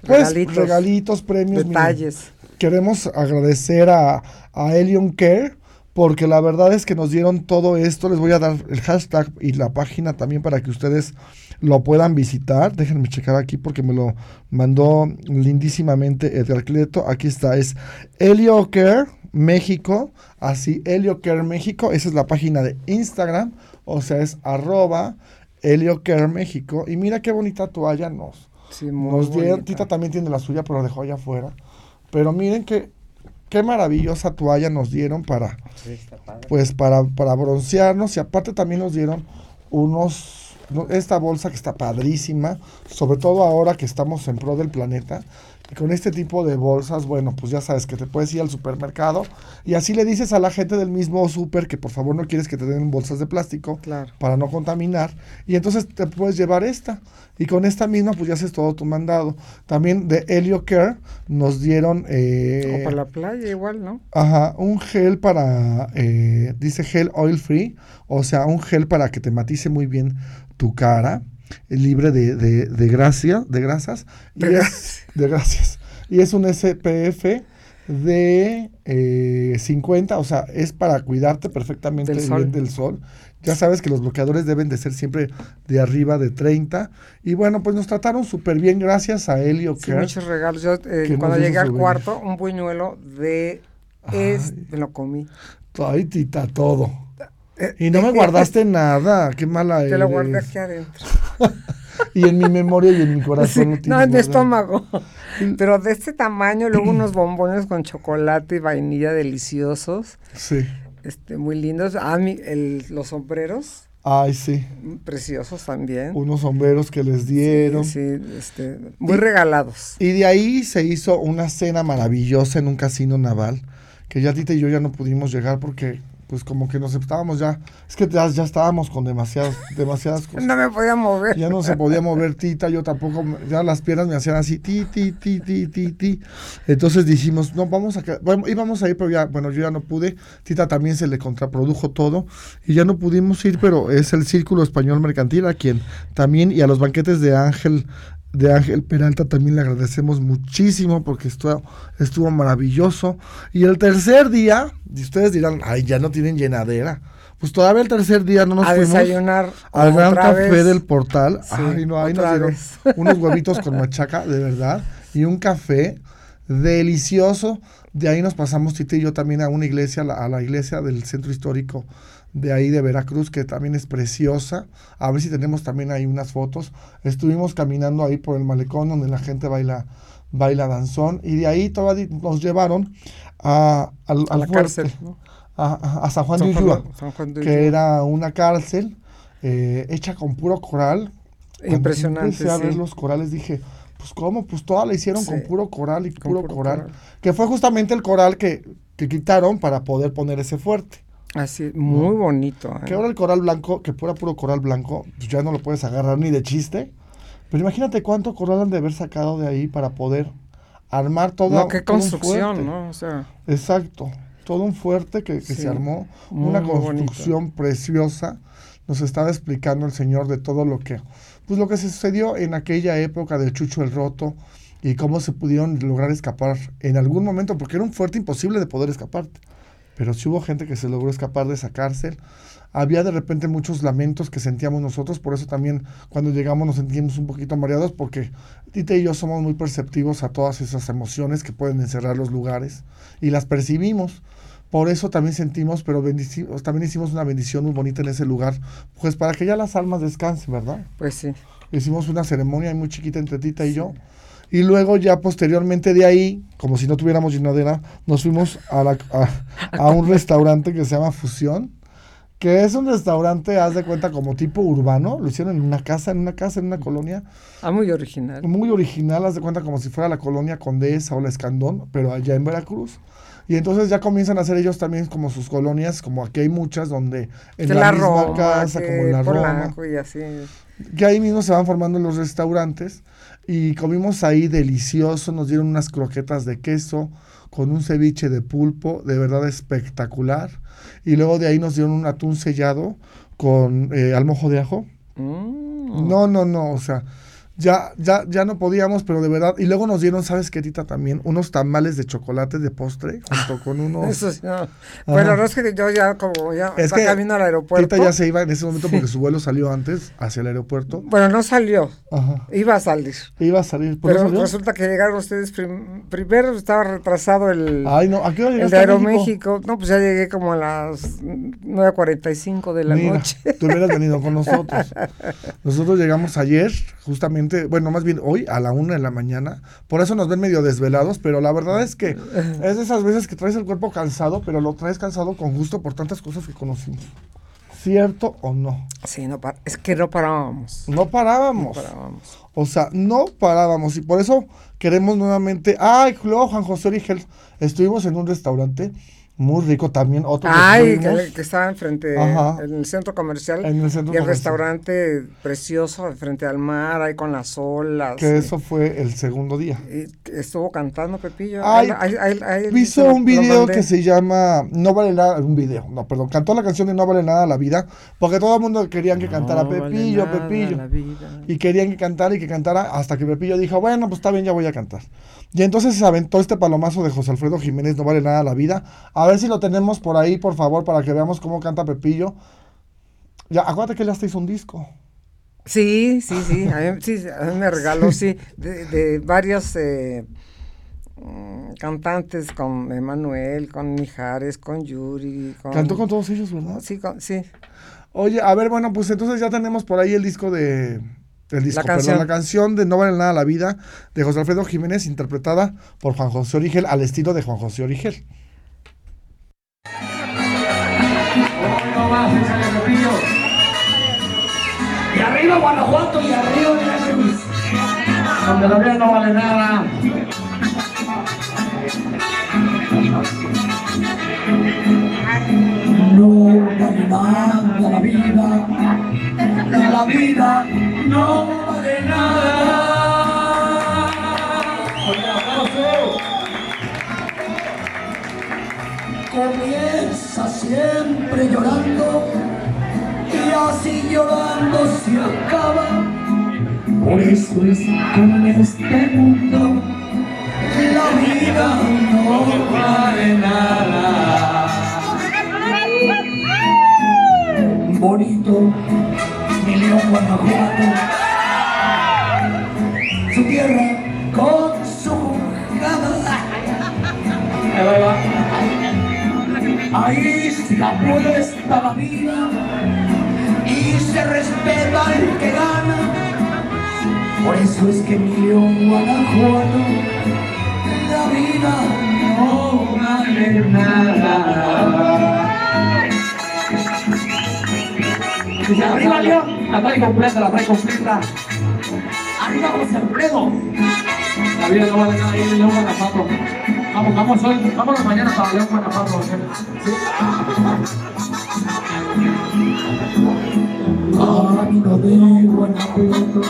[SPEAKER 2] pues, regalitos, premios.
[SPEAKER 3] Detalles
[SPEAKER 2] queremos agradecer a, a Elion Care porque la verdad es que nos dieron todo esto. Les voy a dar el hashtag y la página también para que ustedes lo puedan visitar. Déjenme checar aquí porque me lo mandó lindísimamente Edgar Cleto. Aquí está, es Helio Care México. Así, Helio Care México. Esa es la página de Instagram. O sea, es arroba Helio Care México. Y mira qué bonita toalla nos, nos dieron. Tita también tiene la suya, pero la dejó allá afuera. Pero miren qué maravillosa toalla nos dieron para pues para, para broncearnos y aparte también nos dieron unos esta bolsa que está padrísima, sobre todo ahora que estamos en pro del planeta. Y con este tipo de bolsas, bueno, pues ya sabes que te puedes ir al supermercado y así le dices a la gente del mismo super que por favor no quieres que te den bolsas de plástico para no contaminar. Y entonces te puedes llevar esta. Y con esta misma, pues ya haces todo tu mandado. También de Helio Care nos dieron.
[SPEAKER 3] Eh, o para la playa, igual, ¿no?
[SPEAKER 2] Ajá, un gel para. Eh, dice gel oil free. O sea, un gel para que te matice muy bien tu cara, libre de, de, de gracia, de grasas. Y es, de gracias. Y es un SPF de 50, eh, o sea, es para cuidarte perfectamente del bien del sol. Ya sabes que los bloqueadores deben de ser siempre de arriba de 30. Y bueno, pues nos trataron súper bien gracias a Helio.
[SPEAKER 3] Sí, muchos regalos. Yo eh, cuando llegué al cuarto, un buñuelo de... Es, me lo comí.
[SPEAKER 2] Ay, tita, todo. Eh, y no me guardaste nada, qué mala
[SPEAKER 3] Te lo guardé aquí adentro.
[SPEAKER 2] y en mi memoria y en mi corazón.
[SPEAKER 3] no, en mi estómago. Pero de este tamaño, luego unos bombones con chocolate y vainilla deliciosos.
[SPEAKER 2] Sí.
[SPEAKER 3] Este, muy lindos. Ah, mi, el, los sombreros.
[SPEAKER 2] Ay, sí.
[SPEAKER 3] Preciosos también.
[SPEAKER 2] Unos sombreros que les dieron.
[SPEAKER 3] Sí, este, muy regalados.
[SPEAKER 2] Y de ahí se hizo una cena maravillosa en un casino naval, que ya Tita y yo ya no pudimos llegar porque pues como que nos estábamos ya, es que ya, ya estábamos con demasiadas, demasiadas cosas.
[SPEAKER 3] No me podía mover.
[SPEAKER 2] Ya no se podía mover Tita, yo tampoco, ya las piernas me hacían así, ti, ti, ti, ti, ti, ti. Entonces dijimos, no, vamos a, bueno, íbamos a ir, pero ya, bueno, yo ya no pude, Tita también se le contraprodujo todo y ya no pudimos ir, pero es el Círculo Español Mercantil a quien también, y a los banquetes de Ángel de Ángel Peralta también le agradecemos muchísimo porque estuvo, estuvo maravilloso. Y el tercer día, y ustedes dirán, ay, ya no tienen llenadera. Pues todavía el tercer día no nos
[SPEAKER 3] a
[SPEAKER 2] fuimos
[SPEAKER 3] desayunar
[SPEAKER 2] al gran café del portal. Ay, no, ahí nos dieron unos huevitos con machaca, de verdad, y un café delicioso. De ahí nos pasamos Tita y yo también a una iglesia, a la iglesia del centro histórico de ahí de Veracruz, que también es preciosa. A ver si tenemos también ahí unas fotos. Estuvimos caminando ahí por el malecón donde la gente baila, baila danzón. Y de ahí todavía nos llevaron a,
[SPEAKER 3] la cárcel,
[SPEAKER 2] a, San Juan, de Ulúa, que era una cárcel eh, hecha con puro coral.
[SPEAKER 3] Impresionante.
[SPEAKER 2] a ver los corales, dije, pues cómo, pues toda la hicieron con puro coral y puro, coral, Que fue justamente el coral que, que quitaron para poder poner ese fuerte.
[SPEAKER 3] Así, muy bonito. ¿eh?
[SPEAKER 2] Que ahora el coral blanco, que pura puro coral blanco, pues ya no lo puedes agarrar ni de chiste. Pero imagínate cuánto coral han de haber sacado de ahí para poder armar todo.
[SPEAKER 3] No, qué construcción, ¿no? O
[SPEAKER 2] sea. Exacto. Todo un fuerte que, se armó. Una construcción preciosa. Nos estaba explicando el Señor de todo lo que. Pues lo que se sucedió en aquella época del Chucho el Roto y cómo se pudieron lograr escapar en algún momento, porque era un fuerte imposible de poder escaparte pero sí hubo gente que se logró escapar de esa cárcel. Había de repente muchos lamentos que sentíamos nosotros, por eso también cuando llegamos nos sentíamos un poquito mareados, porque Tite y yo somos muy perceptivos a todas esas emociones que pueden encerrar los lugares y las percibimos. Por eso también sentimos, pero también hicimos una bendición muy bonita en ese lugar, pues para que ya las almas descansen, ¿verdad?
[SPEAKER 3] Pues sí.
[SPEAKER 2] Hicimos una ceremonia muy chiquita entre Tita y yo y luego ya posteriormente de ahí, como si no tuviéramos llenadera, nos fuimos a, a, un restaurante que se llama Fusión, que es un restaurante, haz de cuenta, como tipo urbano. Lo hicieron en una casa, en una casa, en una colonia.
[SPEAKER 3] Ah, muy original.
[SPEAKER 2] Muy original, haz de cuenta como si fuera la colonia Condesa o la Escandón, pero allá en Veracruz. Y entonces ya comienzan a hacer ellos también como sus colonias, como aquí hay muchas donde
[SPEAKER 3] en la, misma casa, como en la Roma. Y así.
[SPEAKER 2] Que ahí mismo se van formando los restaurantes y comimos ahí delicioso, nos dieron unas croquetas de queso con un ceviche de pulpo, de verdad espectacular. Y luego de ahí nos dieron un atún sellado con eh, almojo de ajo. Mm. No, no, no, o sea, ya, ya, ya no podíamos, pero de verdad. Y luego nos dieron, ¿sabes qué, Tita? También unos tamales de chocolate de postre, junto con unos.
[SPEAKER 3] Eso sí, no. Bueno, no es que yo ya, como ya es que camino al aeropuerto.
[SPEAKER 2] Tita ya se iba en ese momento porque su vuelo salió antes hacia el aeropuerto.
[SPEAKER 3] Bueno, no salió. Ajá. Iba a salir.
[SPEAKER 2] Iba a salir.
[SPEAKER 3] Pero resulta que llegaron ustedes primero, estaba retrasado el.
[SPEAKER 2] Ay, no, ¿a qué hora
[SPEAKER 3] El de Aeroméxico. No, pues ya llegué como a las 9.45 de la noche.
[SPEAKER 2] Tú hubieras venido con nosotros. Nosotros llegamos ayer, justamente, bueno, más bien hoy a la una de la mañana. Por eso nos ven medio desvelados, pero la verdad es que es de esas veces que traes el cuerpo cansado, pero lo traes cansado con gusto por tantas cosas que conocimos. ¿Cierto o no?
[SPEAKER 3] Sí, no es que no parábamos.
[SPEAKER 2] No parábamos. No parábamos. O sea, no parábamos. Y por eso queremos nuevamente. Ay, luego Juan José Origel. Estuvimos en un restaurante muy rico también. Otro
[SPEAKER 3] Ay, que, estaba enfrente, en el centro comercial. En el centro y el restaurante precioso, frente al mar, ahí con las olas.
[SPEAKER 2] Que eso fue el segundo día.
[SPEAKER 3] Y estuvo cantando Pepillo.
[SPEAKER 2] Ay, hizo un video que se llama No vale nada, un video, no, perdón, cantó la canción de No vale nada la vida, porque todo el mundo querían que cantara Pepillo, Pepillo. Y querían que cantara y que cantara hasta que Pepillo dijo, bueno, pues está bien, ya voy a cantar. Y entonces se aventó este palomazo de José Alfredo Jiménez, No vale nada la vida. A ver si lo tenemos por ahí, por favor, para que veamos cómo canta Pepillo. Ya, acuérdate que él hasta hizo un disco.
[SPEAKER 3] Sí, sí, sí. A mí, sí, a mí me regaló, sí, de, de varios eh, mm, cantantes, con Emanuel, con Mijares, con Yuri. Con...
[SPEAKER 2] Cantó con todos ellos, ¿verdad?
[SPEAKER 3] Sí, sí.
[SPEAKER 2] Oye, a ver, bueno, pues entonces ya tenemos por ahí el disco de... El disco, la canción. Perdón, la canción de No vale nada la vida de José Alfredo Jiménez, interpretada por Juan José Origel, al estilo de Juan José Origel.
[SPEAKER 5] Arriba Guanajuato y arriba Veracruz. Donde la vida no vale nada. No vale nada la vida. La vida no vale nada. Comienza siempre llorando y así llorando se acaba. Por eso es que en este mundo la vida no vale nada. bonito, mi León Guanajuato, su tierra con su jugada. Ahí se apuesta la vida se respeta el que gana. Por eso es que mi León Guanajuato, la vida no vale nada. Arriba León, la trae completa, la trae completa. Arriba José Alfredo. La vida no vale nada, ahí León Guanajuato. Vamos, vamos hoy, vamos mañana para León Guanajuato. Camino de Guanajuato,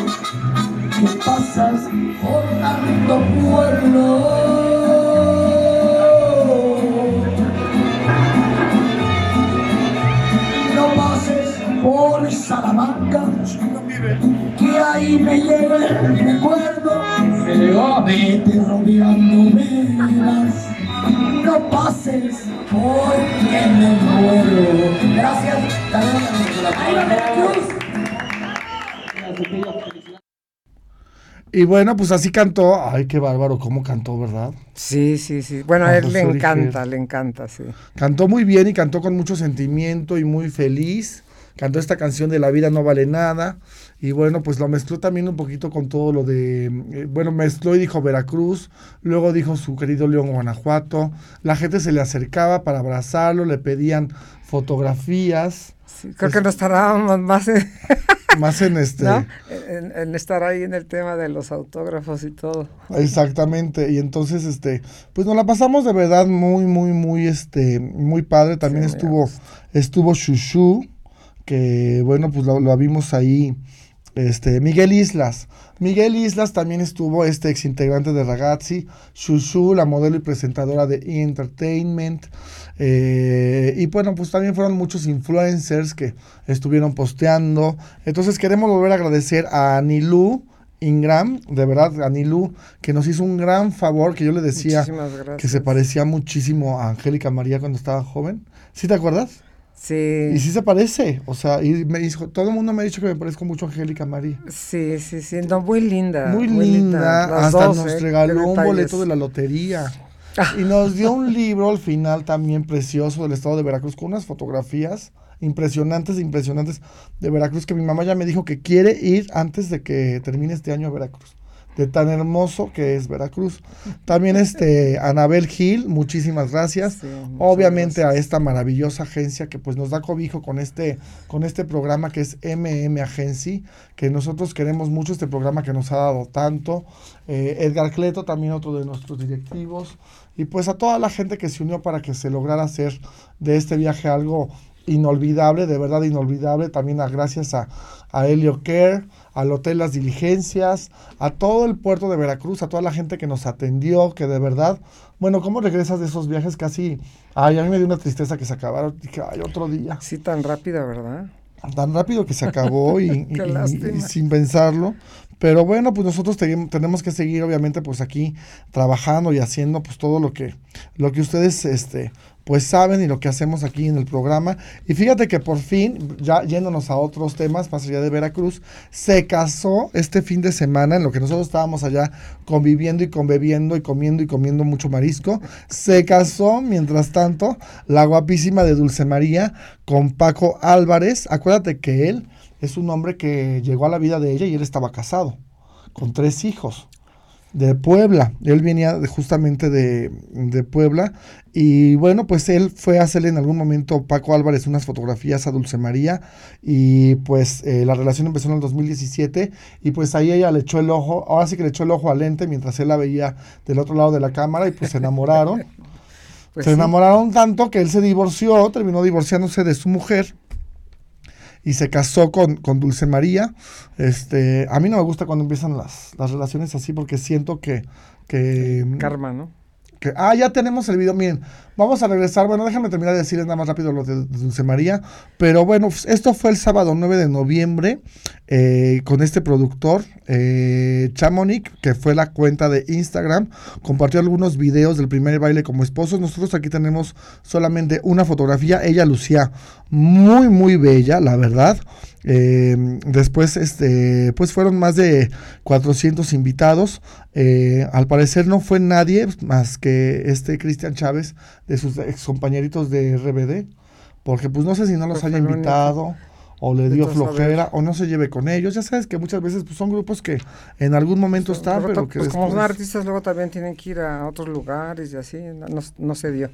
[SPEAKER 5] que pasas por tanto pueblo. por Salamanca, que ahí me llega el recuerdo, vete rodeando velas, no pases porque me muero. Gracias,
[SPEAKER 2] y bueno, pues así cantó. Ay, qué bárbaro, cómo cantó, ¿verdad?
[SPEAKER 3] Sí, sí, sí. Bueno, a él le encanta, le encanta, sí.
[SPEAKER 2] Cantó muy bien y cantó con mucho sentimiento y muy feliz cantó esta canción de La vida no vale nada. Y bueno, pues lo mezcló también un poquito con todo lo de, eh, bueno, mezcló y dijo Veracruz, luego dijo su querido León Guanajuato. La gente se le acercaba para abrazarlo, le pedían fotografías.
[SPEAKER 3] creo que no estará más en,
[SPEAKER 2] más en este
[SPEAKER 3] en, estar ahí en el tema de los autógrafos y todo.
[SPEAKER 2] Exactamente. Y entonces este pues nos la pasamos de verdad muy muy muy este muy padre. También estuvo estuvo Shushu que bueno, pues lo, vimos ahí, este, Miguel Islas. Miguel Islas también estuvo este ex integrante de Ragazzi, Shushu, la modelo y presentadora de E! Entertainment. Eh, y bueno, pues también fueron muchos influencers que estuvieron posteando. Entonces queremos volver a agradecer a Anilú. Ingram, de verdad, Anilú, que nos hizo un gran favor, que yo le decía que se parecía muchísimo a Angélica María cuando estaba joven. ¿Sí te acuerdas?
[SPEAKER 3] Sí.
[SPEAKER 2] Y sí se parece, o sea, y me dijo, todo el mundo me ha dicho que me parezco mucho a Angélica María.
[SPEAKER 3] Sí, sí, sí, no, muy linda.
[SPEAKER 2] Muy, linda, hasta nos ¿eh? regaló un boleto de la lotería. Y nos dio un libro al final también precioso del estado de Veracruz con unas fotografías impresionantes, impresionantes de Veracruz que mi mamá ya me dijo que quiere ir antes de que termine este año a Veracruz de tan hermoso que es Veracruz. También este Anabel Gil, muchísimas gracias. Obviamente a esta maravillosa agencia que pues nos da cobijo con este con este programa que es MM Agency, que nosotros queremos mucho este programa que nos ha dado tanto. Eh, Edgar Cleto, también otro de nuestros directivos. Y pues a toda la gente que se unió para que se lograra hacer de este viaje algo inolvidable, de verdad inolvidable. También a, gracias a, a Helio Care al Hotel Las Diligencias, a todo el puerto de Veracruz, a toda la gente que nos atendió, que de verdad, bueno, ¿cómo regresas de esos viajes casi? Ay, a mí me dio una tristeza que se acabaron, dije, ay, otro día.
[SPEAKER 3] Sí, tan rápido, ¿verdad?
[SPEAKER 2] Tan rápido que se acabó y, sin pensarlo. Pero bueno, pues nosotros tenemos que seguir, obviamente, pues aquí trabajando y haciendo pues todo lo que, lo que ustedes este, pues saben y lo que hacemos aquí en el programa. Y fíjate que por fin, ya yéndonos a otros temas, más allá de Veracruz, se casó este fin de semana, en lo que nosotros estábamos allá conviviendo y conviviendo y comiendo y comiendo mucho marisco, se casó, mientras tanto, la guapísima de Dulce María con Paco Álvarez. Acuérdate que él es un hombre que llegó a la vida de ella y él estaba casado, con tres hijos de Puebla. Él venía justamente de, Puebla. Y bueno, pues él fue a hacerle en algún momento Paco Álvarez unas fotografías a Dulce María. Y pues eh, la relación empezó en el 2017. Y pues ahí ella le echó el ojo, ahora sí que le echó el ojo a Lente mientras él la veía del otro lado de la cámara. Y pues se enamoraron. Pues se enamoraron tanto que él se divorció, terminó divorciándose de su mujer y se casó con, con, Dulce María. Este, a mí no me gusta cuando empiezan las, las relaciones así porque siento que, que...
[SPEAKER 3] Karma, ¿no?
[SPEAKER 2] que, ah, ya tenemos el video, miren, vamos a regresar, bueno, déjame terminar de decirles nada más rápido lo de, Dulce María, pero bueno, esto fue el sábado 9 de noviembre eh, con este productor, eh, Chamonix, que fue la cuenta de Instagram, compartió algunos videos del primer baile como esposos, nosotros aquí tenemos solamente una fotografía, ella lucía muy, muy bella, la verdad, eh, después, este, pues fueron más de 400 invitados. Eh, al parecer no fue nadie más que este Cristian Chávez de sus ex compañeritos de RBD, porque pues no sé si no los haya invitado o le dio flojera o no se lleve con ellos. Ya sabes que muchas veces pues, son grupos que en algún momento están, pero que
[SPEAKER 3] pues, como son artistas luego también tienen que ir a otros lugares y así, no se dio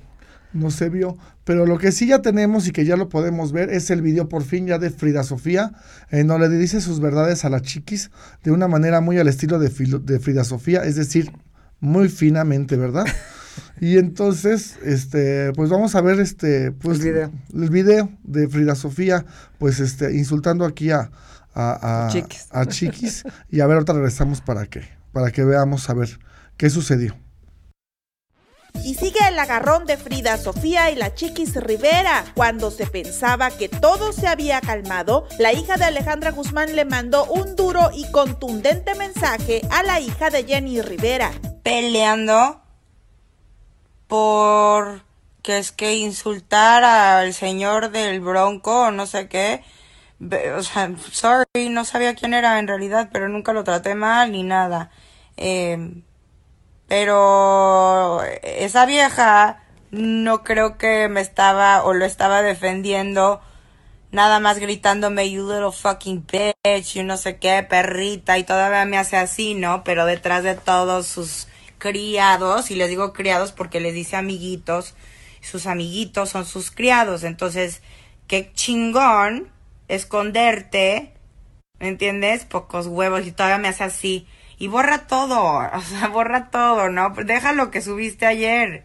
[SPEAKER 2] no se vio. Pero lo que sí ya tenemos y que ya lo podemos ver es el video por fin ya de Frida Sofía, en donde le dice sus verdades a la chiquis de una manera muy al estilo de, de Frida Sofía, es decir, muy finamente, ¿verdad? y entonces, este, pues vamos a ver este, pues
[SPEAKER 3] el video,
[SPEAKER 2] el video de Frida Sofía, pues este, insultando aquí a, a, chiquis. a chiquis. y a ver, ahorita regresamos para que, para que veamos a ver qué sucedió.
[SPEAKER 4] Y sigue el agarrón de Frida Sofía y la Chiquis Rivera. Cuando se pensaba que todo se había calmado, la hija de Alejandra Guzmán le mandó un duro y contundente mensaje a la hija de Jenny Rivera.
[SPEAKER 6] Peleando por que es que insultar al señor del Bronco o no sé qué. O sea, sorry, no sabía quién era en realidad, pero nunca lo traté mal ni nada. Eh, pero esa vieja no creo que me estaba o lo estaba defendiendo nada más gritándome you little fucking bitch y no sé qué perrita y todavía me hace así, ¿no? Pero detrás de todos sus criados y les digo criados porque les dice amiguitos, sus amiguitos son sus criados, entonces qué chingón esconderte, ¿me entiendes? Pocos huevos y todavía me hace así y borra todo, o sea, borra todo, ¿no? Deja lo que subiste ayer,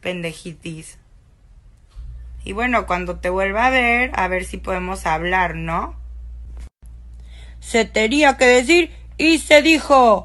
[SPEAKER 6] pendejitis. Y bueno, cuando te vuelva a ver, a ver si podemos hablar, ¿no? Se tenía que decir y se dijo.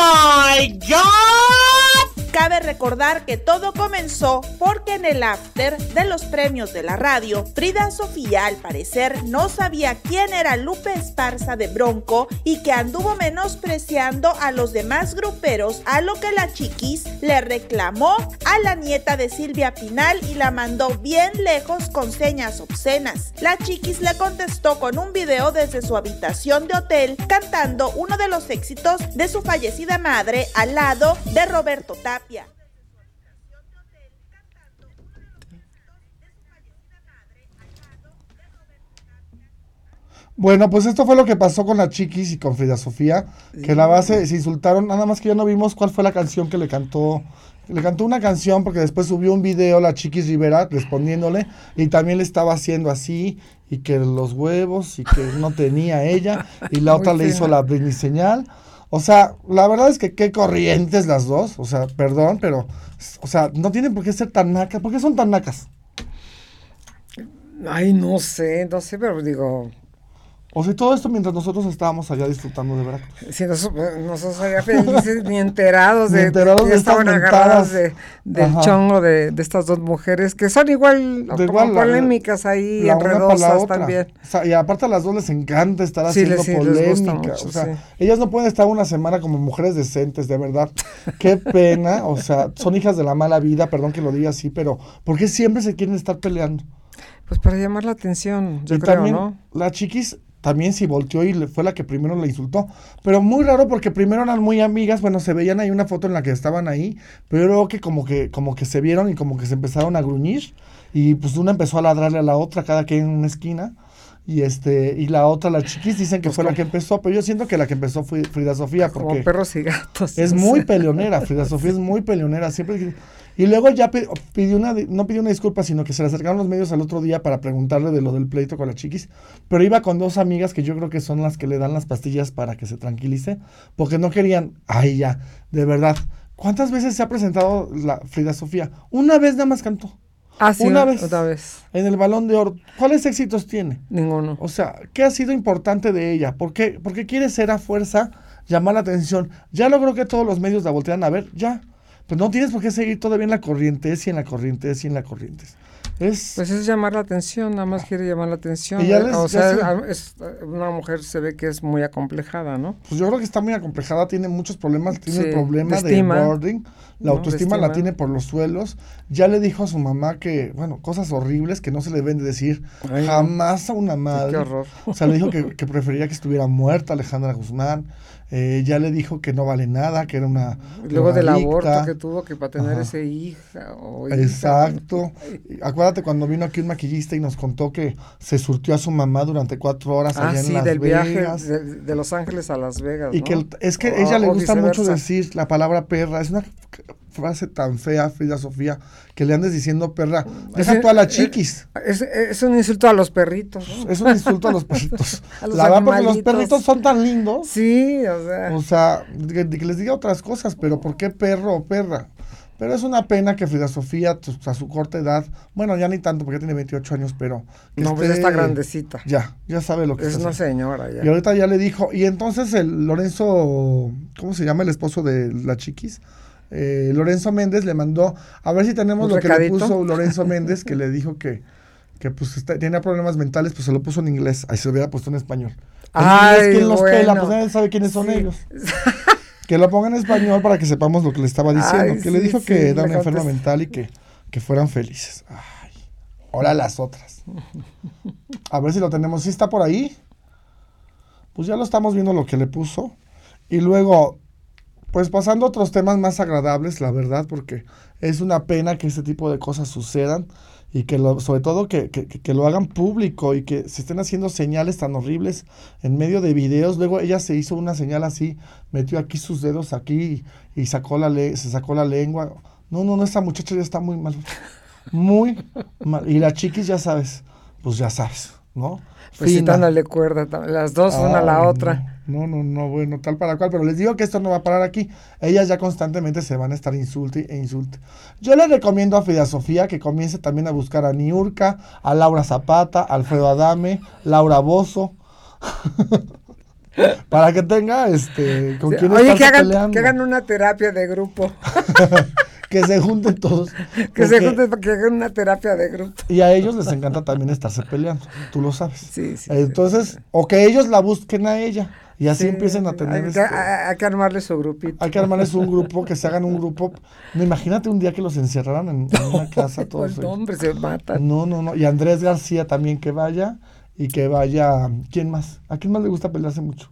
[SPEAKER 4] ¡Oh my God! Cabe recordar que todo comenzó porque en el after de los premios de la radio, Frida Sofía al parecer no sabía quién era Lupe Esparza de Bronco y que anduvo menospreciando a los demás gruperos, a lo que la chiquis le reclamó a la nieta de Silvia Pinal y la mandó bien lejos con señas obscenas. La chiquis le contestó con un video desde su habitación de hotel cantando uno de los éxitos de su fallecida madre al lado de Roberto Tapia.
[SPEAKER 2] Bueno, pues esto fue lo que pasó con la Chiquis y con Frida Sofía, que la base se insultaron, nada más que ya no vimos cuál fue la canción que le cantó. Le cantó una canción porque después subió un video la Chiquis Rivera respondiéndole y también le estaba haciendo así y que los huevos y que no tenía ella y la otra le hizo la Britney señal. O sea, la verdad es que qué corrientes las dos. O sea, perdón, pero, o sea, no tienen por qué ser tan nacas. ¿Por qué son tan nacas?
[SPEAKER 3] Ay, no sé, no sé, pero digo,
[SPEAKER 2] o sea, todo esto mientras nosotros estábamos allá disfrutando de Veracruz.
[SPEAKER 3] Sí, nosotros, nosotros allá felices, ni enterados de,
[SPEAKER 2] enterados de estaban agarradas
[SPEAKER 3] de, del chongo de, de, estas dos mujeres, que son igual, como polémicas ahí, enredosas también.
[SPEAKER 2] O sea, y aparte a las dos les encanta estar haciendo polémica. o sea, ellas no pueden estar una semana como mujeres decentes, de verdad. Qué pena, o sea, son hijas de la mala vida, perdón que lo diga así, pero ¿por qué siempre se quieren estar peleando?
[SPEAKER 3] Pues para llamar la atención, yo creo, ¿no?
[SPEAKER 2] La chiquis también sí volteó y fue la que primero la insultó. Pero muy raro porque primero eran muy amigas, bueno, se veían ahí una foto en la que estaban ahí, pero luego que como que, como que se vieron y como que se empezaron a gruñir. Y pues una empezó a ladrarle a la otra, cada quien en una esquina. Y este, y la otra, la chiquis, dicen que pues fue la que empezó, pero yo siento que la que empezó fue Frida Sofía, porque
[SPEAKER 3] como perros y gatos.
[SPEAKER 2] Es muy peleonera, Frida Sofía es muy peleonera, siempre y luego ya pidió una, no pidió una disculpa, sino que se le acercaron los medios al otro día para preguntarle de lo del pleito con la chiquis. Pero iba con dos amigas que yo creo que son las que le dan las pastillas para que se tranquilice, porque no querían, ay ya, de verdad. ¿Cuántas veces se ha presentado la Frida Sofía? Una vez nada más cantó.
[SPEAKER 3] Ah, sí, una vez, otra vez.
[SPEAKER 2] En el balón de oro. ¿Cuáles éxitos tiene?
[SPEAKER 3] Ninguno.
[SPEAKER 2] O sea, ¿qué ha sido importante de ella? ¿Por qué, quiere ser a fuerza llamar la atención. Ya logró que todos los medios la voltean a ver, ya. Pues no tienes por qué seguir todavía en la corriente, y en la corriente, y en la corriente.
[SPEAKER 3] Es, pues es llamar la atención, nada más quiere llamar la atención. o sea, es, una mujer se ve que es muy acomplejada, ¿no?
[SPEAKER 2] Pues yo creo que está muy acomplejada, tiene muchos problemas, tiene el problema de, boarding, la autoestima la tiene por los suelos. Ya le dijo a su mamá que, bueno, cosas horribles que no se le deben de decir jamás a una madre. qué horror. O sea, le dijo que, que prefería que estuviera muerta Alejandra Guzmán. Eh, ya le dijo que no vale nada, que era una.
[SPEAKER 3] Luego del aborto que tuvo que para tener ese hija
[SPEAKER 2] Exacto. Acuérdate cuando vino aquí un maquillista y nos contó que se surtió a su mamá durante cuatro horas
[SPEAKER 3] ah, allá en Las del viaje de, Los Ángeles a Las Vegas.
[SPEAKER 2] Y que es que ella le gusta mucho decir la palabra perra. Es una frase tan fea, Frida Sofía, que le andes diciendo perra. Deja tú a la eh, chiquis.
[SPEAKER 3] Es, un insulto a los perritos.
[SPEAKER 2] Es un insulto a los perritos. la verdad, porque los perritos son tan lindos.
[SPEAKER 3] Sí, o sea.
[SPEAKER 2] O sea, que, les diga otras cosas, pero ¿por qué perro o perra? Pero es una pena que Frida Sofía, a su corta edad, bueno, ya ni tanto porque tiene 28 años, pero...
[SPEAKER 3] no, pues ya está grandecita.
[SPEAKER 2] Ya, ya sabe lo que
[SPEAKER 3] es. Es una señora ya.
[SPEAKER 2] Y ahorita ya le dijo, y entonces el Lorenzo, ¿cómo se llama el esposo de la chiquis? Eh, Lorenzo Méndez le mandó, a ver si tenemos lo que le puso Lorenzo Méndez, que le dijo que, que pues tenía problemas mentales, pues se lo puso en inglés, ahí se lo hubiera puesto en español.
[SPEAKER 3] Ay, ¿Quién los pela?
[SPEAKER 2] Pues nadie sabe quiénes son ellos. que lo ponga en español para que sepamos lo que le estaba diciendo. que le dijo que era una enferma mental y que, que fueran felices. Ay, ahora las otras. A ver si lo tenemos. ¿Sí está por ahí? Pues ya lo estamos viendo lo que le puso. Y luego, pues pasando a otros temas más agradables, la verdad, porque es una pena que este tipo de cosas sucedan y que lo, sobre todo que, que, lo hagan público y que se estén haciendo señales tan horribles en medio de videos. Luego ella se hizo una señal así, metió aquí sus dedos aquí y, sacó la le se sacó la lengua. No, no, no, esta muchacha ya está muy mal. Muy mal. Y la chiquis, ya sabes, pues ya sabes, ¿no?
[SPEAKER 3] Pues le cuerda, las dos una a la otra.
[SPEAKER 2] No, no, no, bueno, tal para cual, pero les digo que esto no va a parar aquí. Ellas ya constantemente se van a estar insulte e insulte. Yo le recomiendo a Frida Sofía que comience también a buscar a Niurka, a Laura Zapata, Alfredo Adame, Laura Bozo. para que tenga este
[SPEAKER 3] con quién Oye, que hagan, que hagan una terapia de grupo.
[SPEAKER 2] que se junten todos.
[SPEAKER 3] que se junten para que hagan una terapia de grupo.
[SPEAKER 2] Y a ellos les encanta también estarse peleando, tú lo sabes. Sí, sí. Entonces, o que ellos la busquen a ella. Y así empiecen a tener...
[SPEAKER 3] Hay, este, hay, que armarles su grupito.
[SPEAKER 2] Hay que armarles un grupo, que se hagan un grupo. imagínate un día que los encerraran en, una casa todos.
[SPEAKER 3] Pues, hombre, se matan.
[SPEAKER 2] No, no, no. Y Andrés García también que vaya. Y que vaya... ¿Quién más? ¿A quién más le gusta pelearse mucho?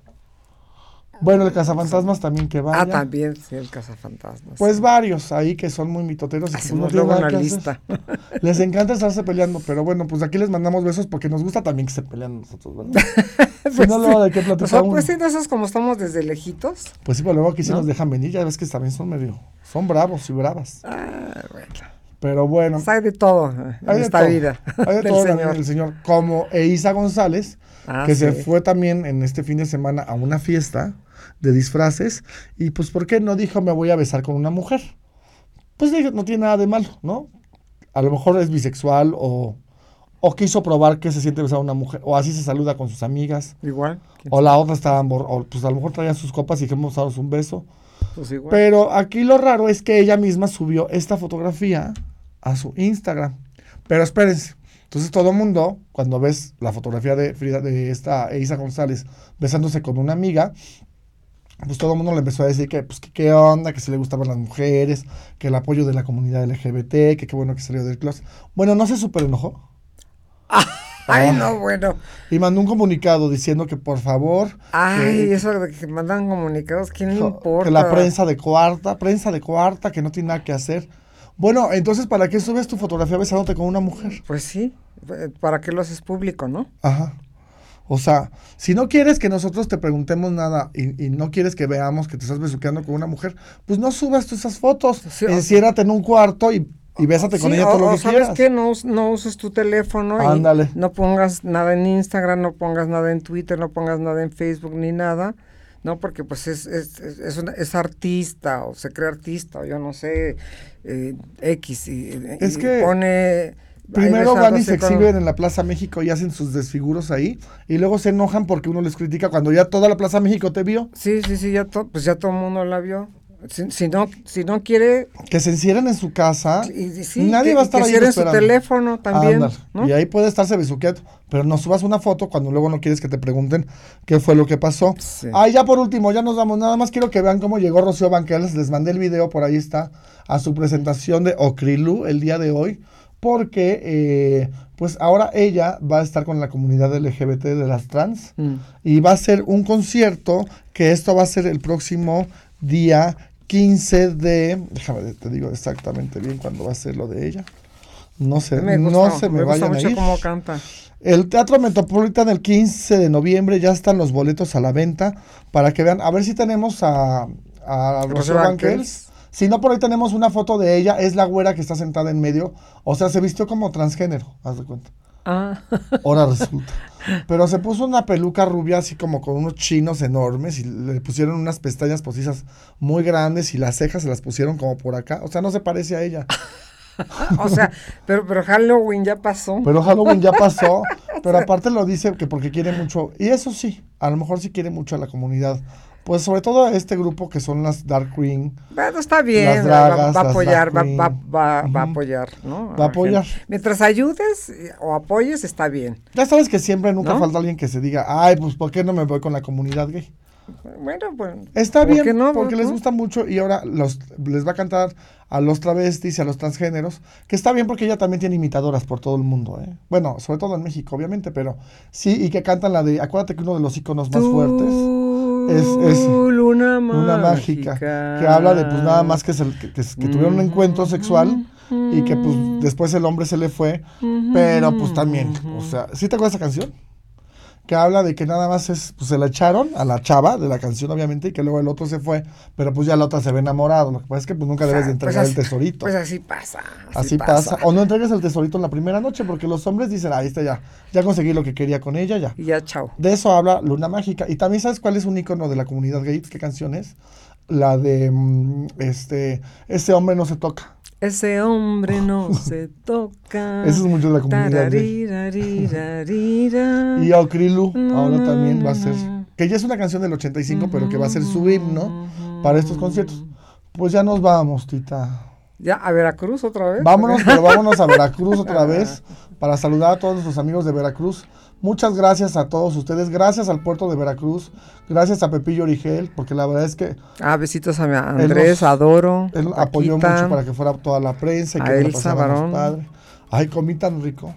[SPEAKER 2] Bueno, el cazafantasmas también que vaya.
[SPEAKER 3] Ah, también, sí, el cazafantasmas.
[SPEAKER 2] Pues varios ahí que son muy mitoteros. Y
[SPEAKER 3] Hacemos luego una lista.
[SPEAKER 2] Les encanta estarse peleando, pero bueno, pues aquí les mandamos besos porque nos gusta también que se pelean nosotros, ¿verdad?
[SPEAKER 3] si pues no, luego de qué platicar. Pues, sí, esos como estamos desde lejitos.
[SPEAKER 2] Pues sí, pero luego aquí se nos dejan venir, ya ves que también son medio, son bravos y bravas. Ah, bueno. Pero bueno.
[SPEAKER 3] Pues hay de todo en esta vida.
[SPEAKER 2] Hay de todo señor. el señor. Como Eisa González, ah, que se fue también en este fin de semana a una fiesta de disfraces. Y pues, ¿por qué no dijo me voy a besar con una mujer? Pues no tiene nada de malo, ¿no? A lo mejor es bisexual o, o quiso probar que se siente besar a una mujer, o así se saluda con sus amigas.
[SPEAKER 3] Igual.
[SPEAKER 2] O la otra estaba, o pues a lo mejor traía sus copas y dijimos daros un beso. Pues igual. Pero aquí lo raro es que ella misma subió esta fotografía a su Instagram. Pero espérense. Entonces todo el mundo, cuando ves la fotografía de Frida, de esta Isa González besándose con una amiga, pues todo el mundo le empezó a decir que, pues, que qué onda, que si le gustaban las mujeres, que el apoyo de la comunidad LGBT, que qué bueno que salió del closet. Bueno, no se super enojó.
[SPEAKER 3] Ay, no, bueno.
[SPEAKER 2] Y mandó un comunicado diciendo que por favor.
[SPEAKER 3] Ay, eso de que mandan comunicados, ¿quién le importa?
[SPEAKER 2] Que la prensa de cuarta, prensa de cuarta, que no tiene nada que hacer. Bueno, entonces, ¿para qué subes tu fotografía besándote con una mujer?
[SPEAKER 3] Pues sí, ¿para qué lo haces público, no?
[SPEAKER 2] Ajá. O sea, si no quieres que nosotros te preguntemos nada y, no quieres que veamos que te estás besuqueando con una mujer, pues no subas esas fotos. Enciérrate en un cuarto y, y bésate con ella todo lo que
[SPEAKER 3] sabes
[SPEAKER 2] quieras.
[SPEAKER 3] que no, no uses tu teléfono
[SPEAKER 2] Ándale.
[SPEAKER 3] y no pongas nada en Instagram, no pongas nada en Twitter, no pongas nada en Facebook ni nada. No, porque pues es, es, es, es artista o se cree artista o yo no sé, eh, X. Y,
[SPEAKER 2] es que...
[SPEAKER 3] pone
[SPEAKER 2] Primero van y se exhiben en la Plaza México y hacen sus desfiguros ahí. Y luego se enojan porque uno les critica cuando ya toda la Plaza México te vio.
[SPEAKER 3] Sí, sí, sí, ya pues ya todo el mundo la vio. Si, no, si no quiere...
[SPEAKER 2] Que se encierren en su casa. Y, nadie va a estar que ahí
[SPEAKER 3] su teléfono también.
[SPEAKER 2] Y ahí puede estarse besuqueando. Pero no subas una foto cuando luego no quieres que te pregunten qué fue lo que pasó. Ah, ya por último, ya nos vamos. Nada más quiero que vean cómo llegó Rocío Banqueles. Les mandé el video, por ahí está, a su presentación de Ocrilu el día de hoy. Porque, eh, pues ahora ella va a estar con la comunidad LGBT de las trans. Mm. Y va a ser un concierto que esto va a ser el próximo día 15 de, déjame te digo exactamente bien cuándo va a ser lo de ella. No sé, no se me, vayan a ir.
[SPEAKER 3] Cómo canta.
[SPEAKER 2] El Teatro Metropolitan el 15 de noviembre ya están los boletos a la venta para que vean, a ver si tenemos a, a Rocío Si no, por ahí tenemos una foto de ella, es la güera que está sentada en medio, o sea, se vistió como transgénero, haz de cuenta. Ah. Ahora resulta. Pero se puso una peluca rubia así como con unos chinos enormes y le pusieron unas pestañas postizas muy grandes y las cejas se las pusieron como por acá. O sea, no se parece a ella.
[SPEAKER 3] o sea, pero, pero Halloween ya pasó.
[SPEAKER 2] Pero Halloween ya pasó. pero aparte lo dice que porque quiere mucho. Y eso sí, a lo mejor sí quiere mucho a la comunidad pues sobre todo a este grupo que son las Dark Queen.
[SPEAKER 3] Bueno, está bien, va, a apoyar, va, va, a apoyar, ¿no?
[SPEAKER 2] Va a apoyar.
[SPEAKER 3] Mientras ayudes eh, o apoyes, está bien.
[SPEAKER 2] Ya sabes que siempre nunca falta alguien que se diga, ay, pues ¿por qué no me voy con la comunidad gay?
[SPEAKER 3] Bueno, pues.
[SPEAKER 2] Está bien, no? porque les gusta mucho y ahora los, les va a cantar a los travestis y a los transgéneros, que está bien porque ella también tiene imitadoras por todo el mundo, ¿eh? Bueno, sobre todo en México, obviamente, pero sí, y que cantan la de, acuérdate que uno de los iconos más fuertes es,
[SPEAKER 3] Luna
[SPEAKER 2] Mágica, que habla de pues nada más que, que, tuvieron un encuentro sexual y que pues después el hombre se le fue, pero pues también, o sea, ¿sí te acuerdas esa canción? Que habla de que nada más es, pues se la echaron a la chava de la canción, obviamente, y que luego el otro se fue, pero pues ya la otra se ve enamorado. Lo que pasa es que pues nunca debes de pues entregar el tesorito.
[SPEAKER 3] Pues así pasa.
[SPEAKER 2] Así, pasa. O no entregues el tesorito en la primera noche, porque los hombres dicen, ahí está ya, ya conseguí lo que quería con ella, ya.
[SPEAKER 3] Y ya, chao.
[SPEAKER 2] De eso habla Luna Mágica. Y también sabes cuál es un icono de la comunidad gay, qué canción es? La de mm, este, ese hombre no se toca.
[SPEAKER 3] Ese hombre no se toca.
[SPEAKER 2] Eso es mucho de la comunidad. y Okrilu ahora también va a ser. Que ya es una canción del 85, pero que va a ser su himno para estos conciertos. Pues ya nos vamos, Tita.
[SPEAKER 3] ¿Ya a Veracruz otra vez?
[SPEAKER 2] Vámonos, pero vámonos a Veracruz otra vez para saludar a todos nuestros amigos de Veracruz. Muchas gracias a todos ustedes, gracias al puerto de Veracruz, gracias a Pepillo Origel, porque la verdad es que...
[SPEAKER 3] Ah, besitos a Andrés, adoro.
[SPEAKER 2] Él apoyó mucho para que fuera toda la prensa y que
[SPEAKER 3] Elsa Barón.
[SPEAKER 2] padre. Ay, comí tan rico,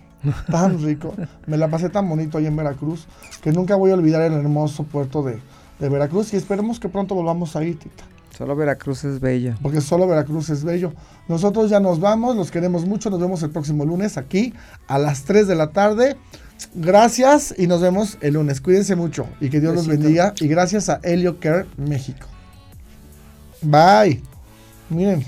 [SPEAKER 2] tan rico. Me la pasé tan bonito ahí en Veracruz, que nunca voy a olvidar el hermoso puerto de, de Veracruz y esperemos que pronto volvamos a ir, Tita.
[SPEAKER 3] Solo Veracruz es bello.
[SPEAKER 2] Porque solo Veracruz es bello. Nosotros ya nos vamos, los queremos mucho, nos vemos el próximo lunes aquí a las 3 de la tarde. Gracias y nos vemos el lunes. Cuídense mucho y que Dios los bendiga. Y gracias a Helio Care México. Bye. Miren.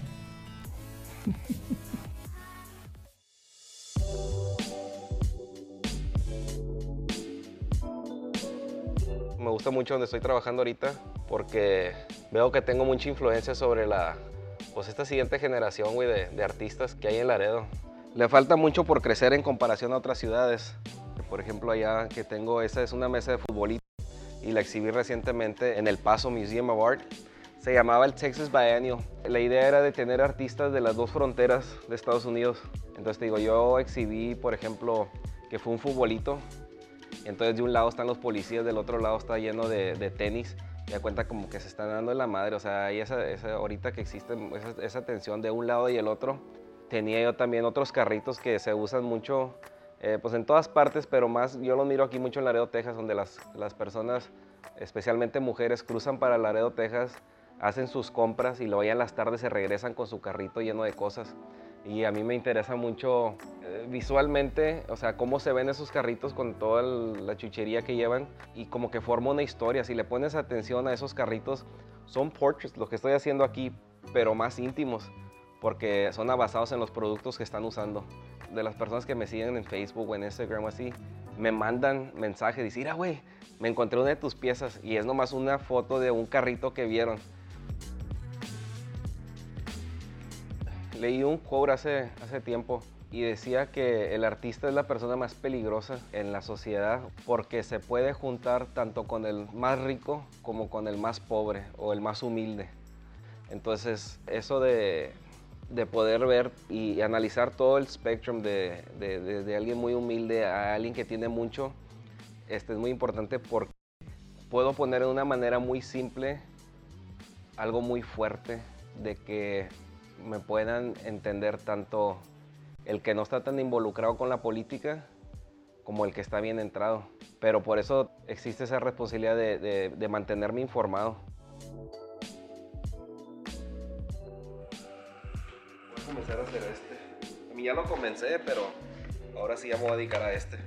[SPEAKER 1] Gusta mucho donde estoy trabajando ahorita porque veo que tengo mucha influencia sobre la, pues esta siguiente generación, de, de artistas que hay en Laredo. Le falta mucho por crecer en comparación a otras ciudades. Por ejemplo, allá que tengo, esa es una mesa de futbolito y la exhibí recientemente en el Paso Museum of Art. Se llamaba el Texas Biennial. La idea era de tener artistas de las dos fronteras de Estados Unidos. Entonces digo, yo exhibí, por ejemplo, que fue un futbolito. Entonces de un lado están los policías, del otro lado está lleno de, tenis. Y da cuenta como que se están dando en la madre. O sea, hay esa, ahorita que existe esa, esa tensión de un lado y el otro. Tenía yo también otros carritos que se usan mucho eh, pues en todas partes, pero más yo lo miro aquí mucho en Laredo, Texas, donde las, las personas, especialmente mujeres, cruzan para Laredo, Texas, hacen sus compras y luego ya las tardes se regresan con su carrito lleno de cosas. Y a mí me interesa mucho eh, visualmente, o sea, cómo se ven esos carritos con toda la chuchería que llevan y como que forma una historia. Si le pones atención a esos carritos, son portraits, lo que estoy haciendo aquí, pero más íntimos, porque son basados en los productos que están usando de las personas que me siguen en Facebook o en Instagram así, me mandan mensajes, dicen, mira, güey, me encontré una de tus piezas y es nomás una foto de un carrito que vieron. Leí un quote hace, hace tiempo y decía que el artista es la persona más peligrosa en la sociedad porque se puede juntar tanto con el más rico como con el más pobre o el más humilde. Entonces, eso de, poder ver y analizar todo el spectrum de, de, alguien muy humilde a alguien que tiene mucho, este es muy importante porque puedo poner de una manera muy simple algo muy fuerte de que me puedan entender tanto el que no está tan involucrado con la política como el que está bien entrado. Pero por eso existe esa responsabilidad de, mantenerme informado. Voy a comenzar a hacer este. A mí ya lo comencé, pero ahora sí ya me voy a dedicar a este.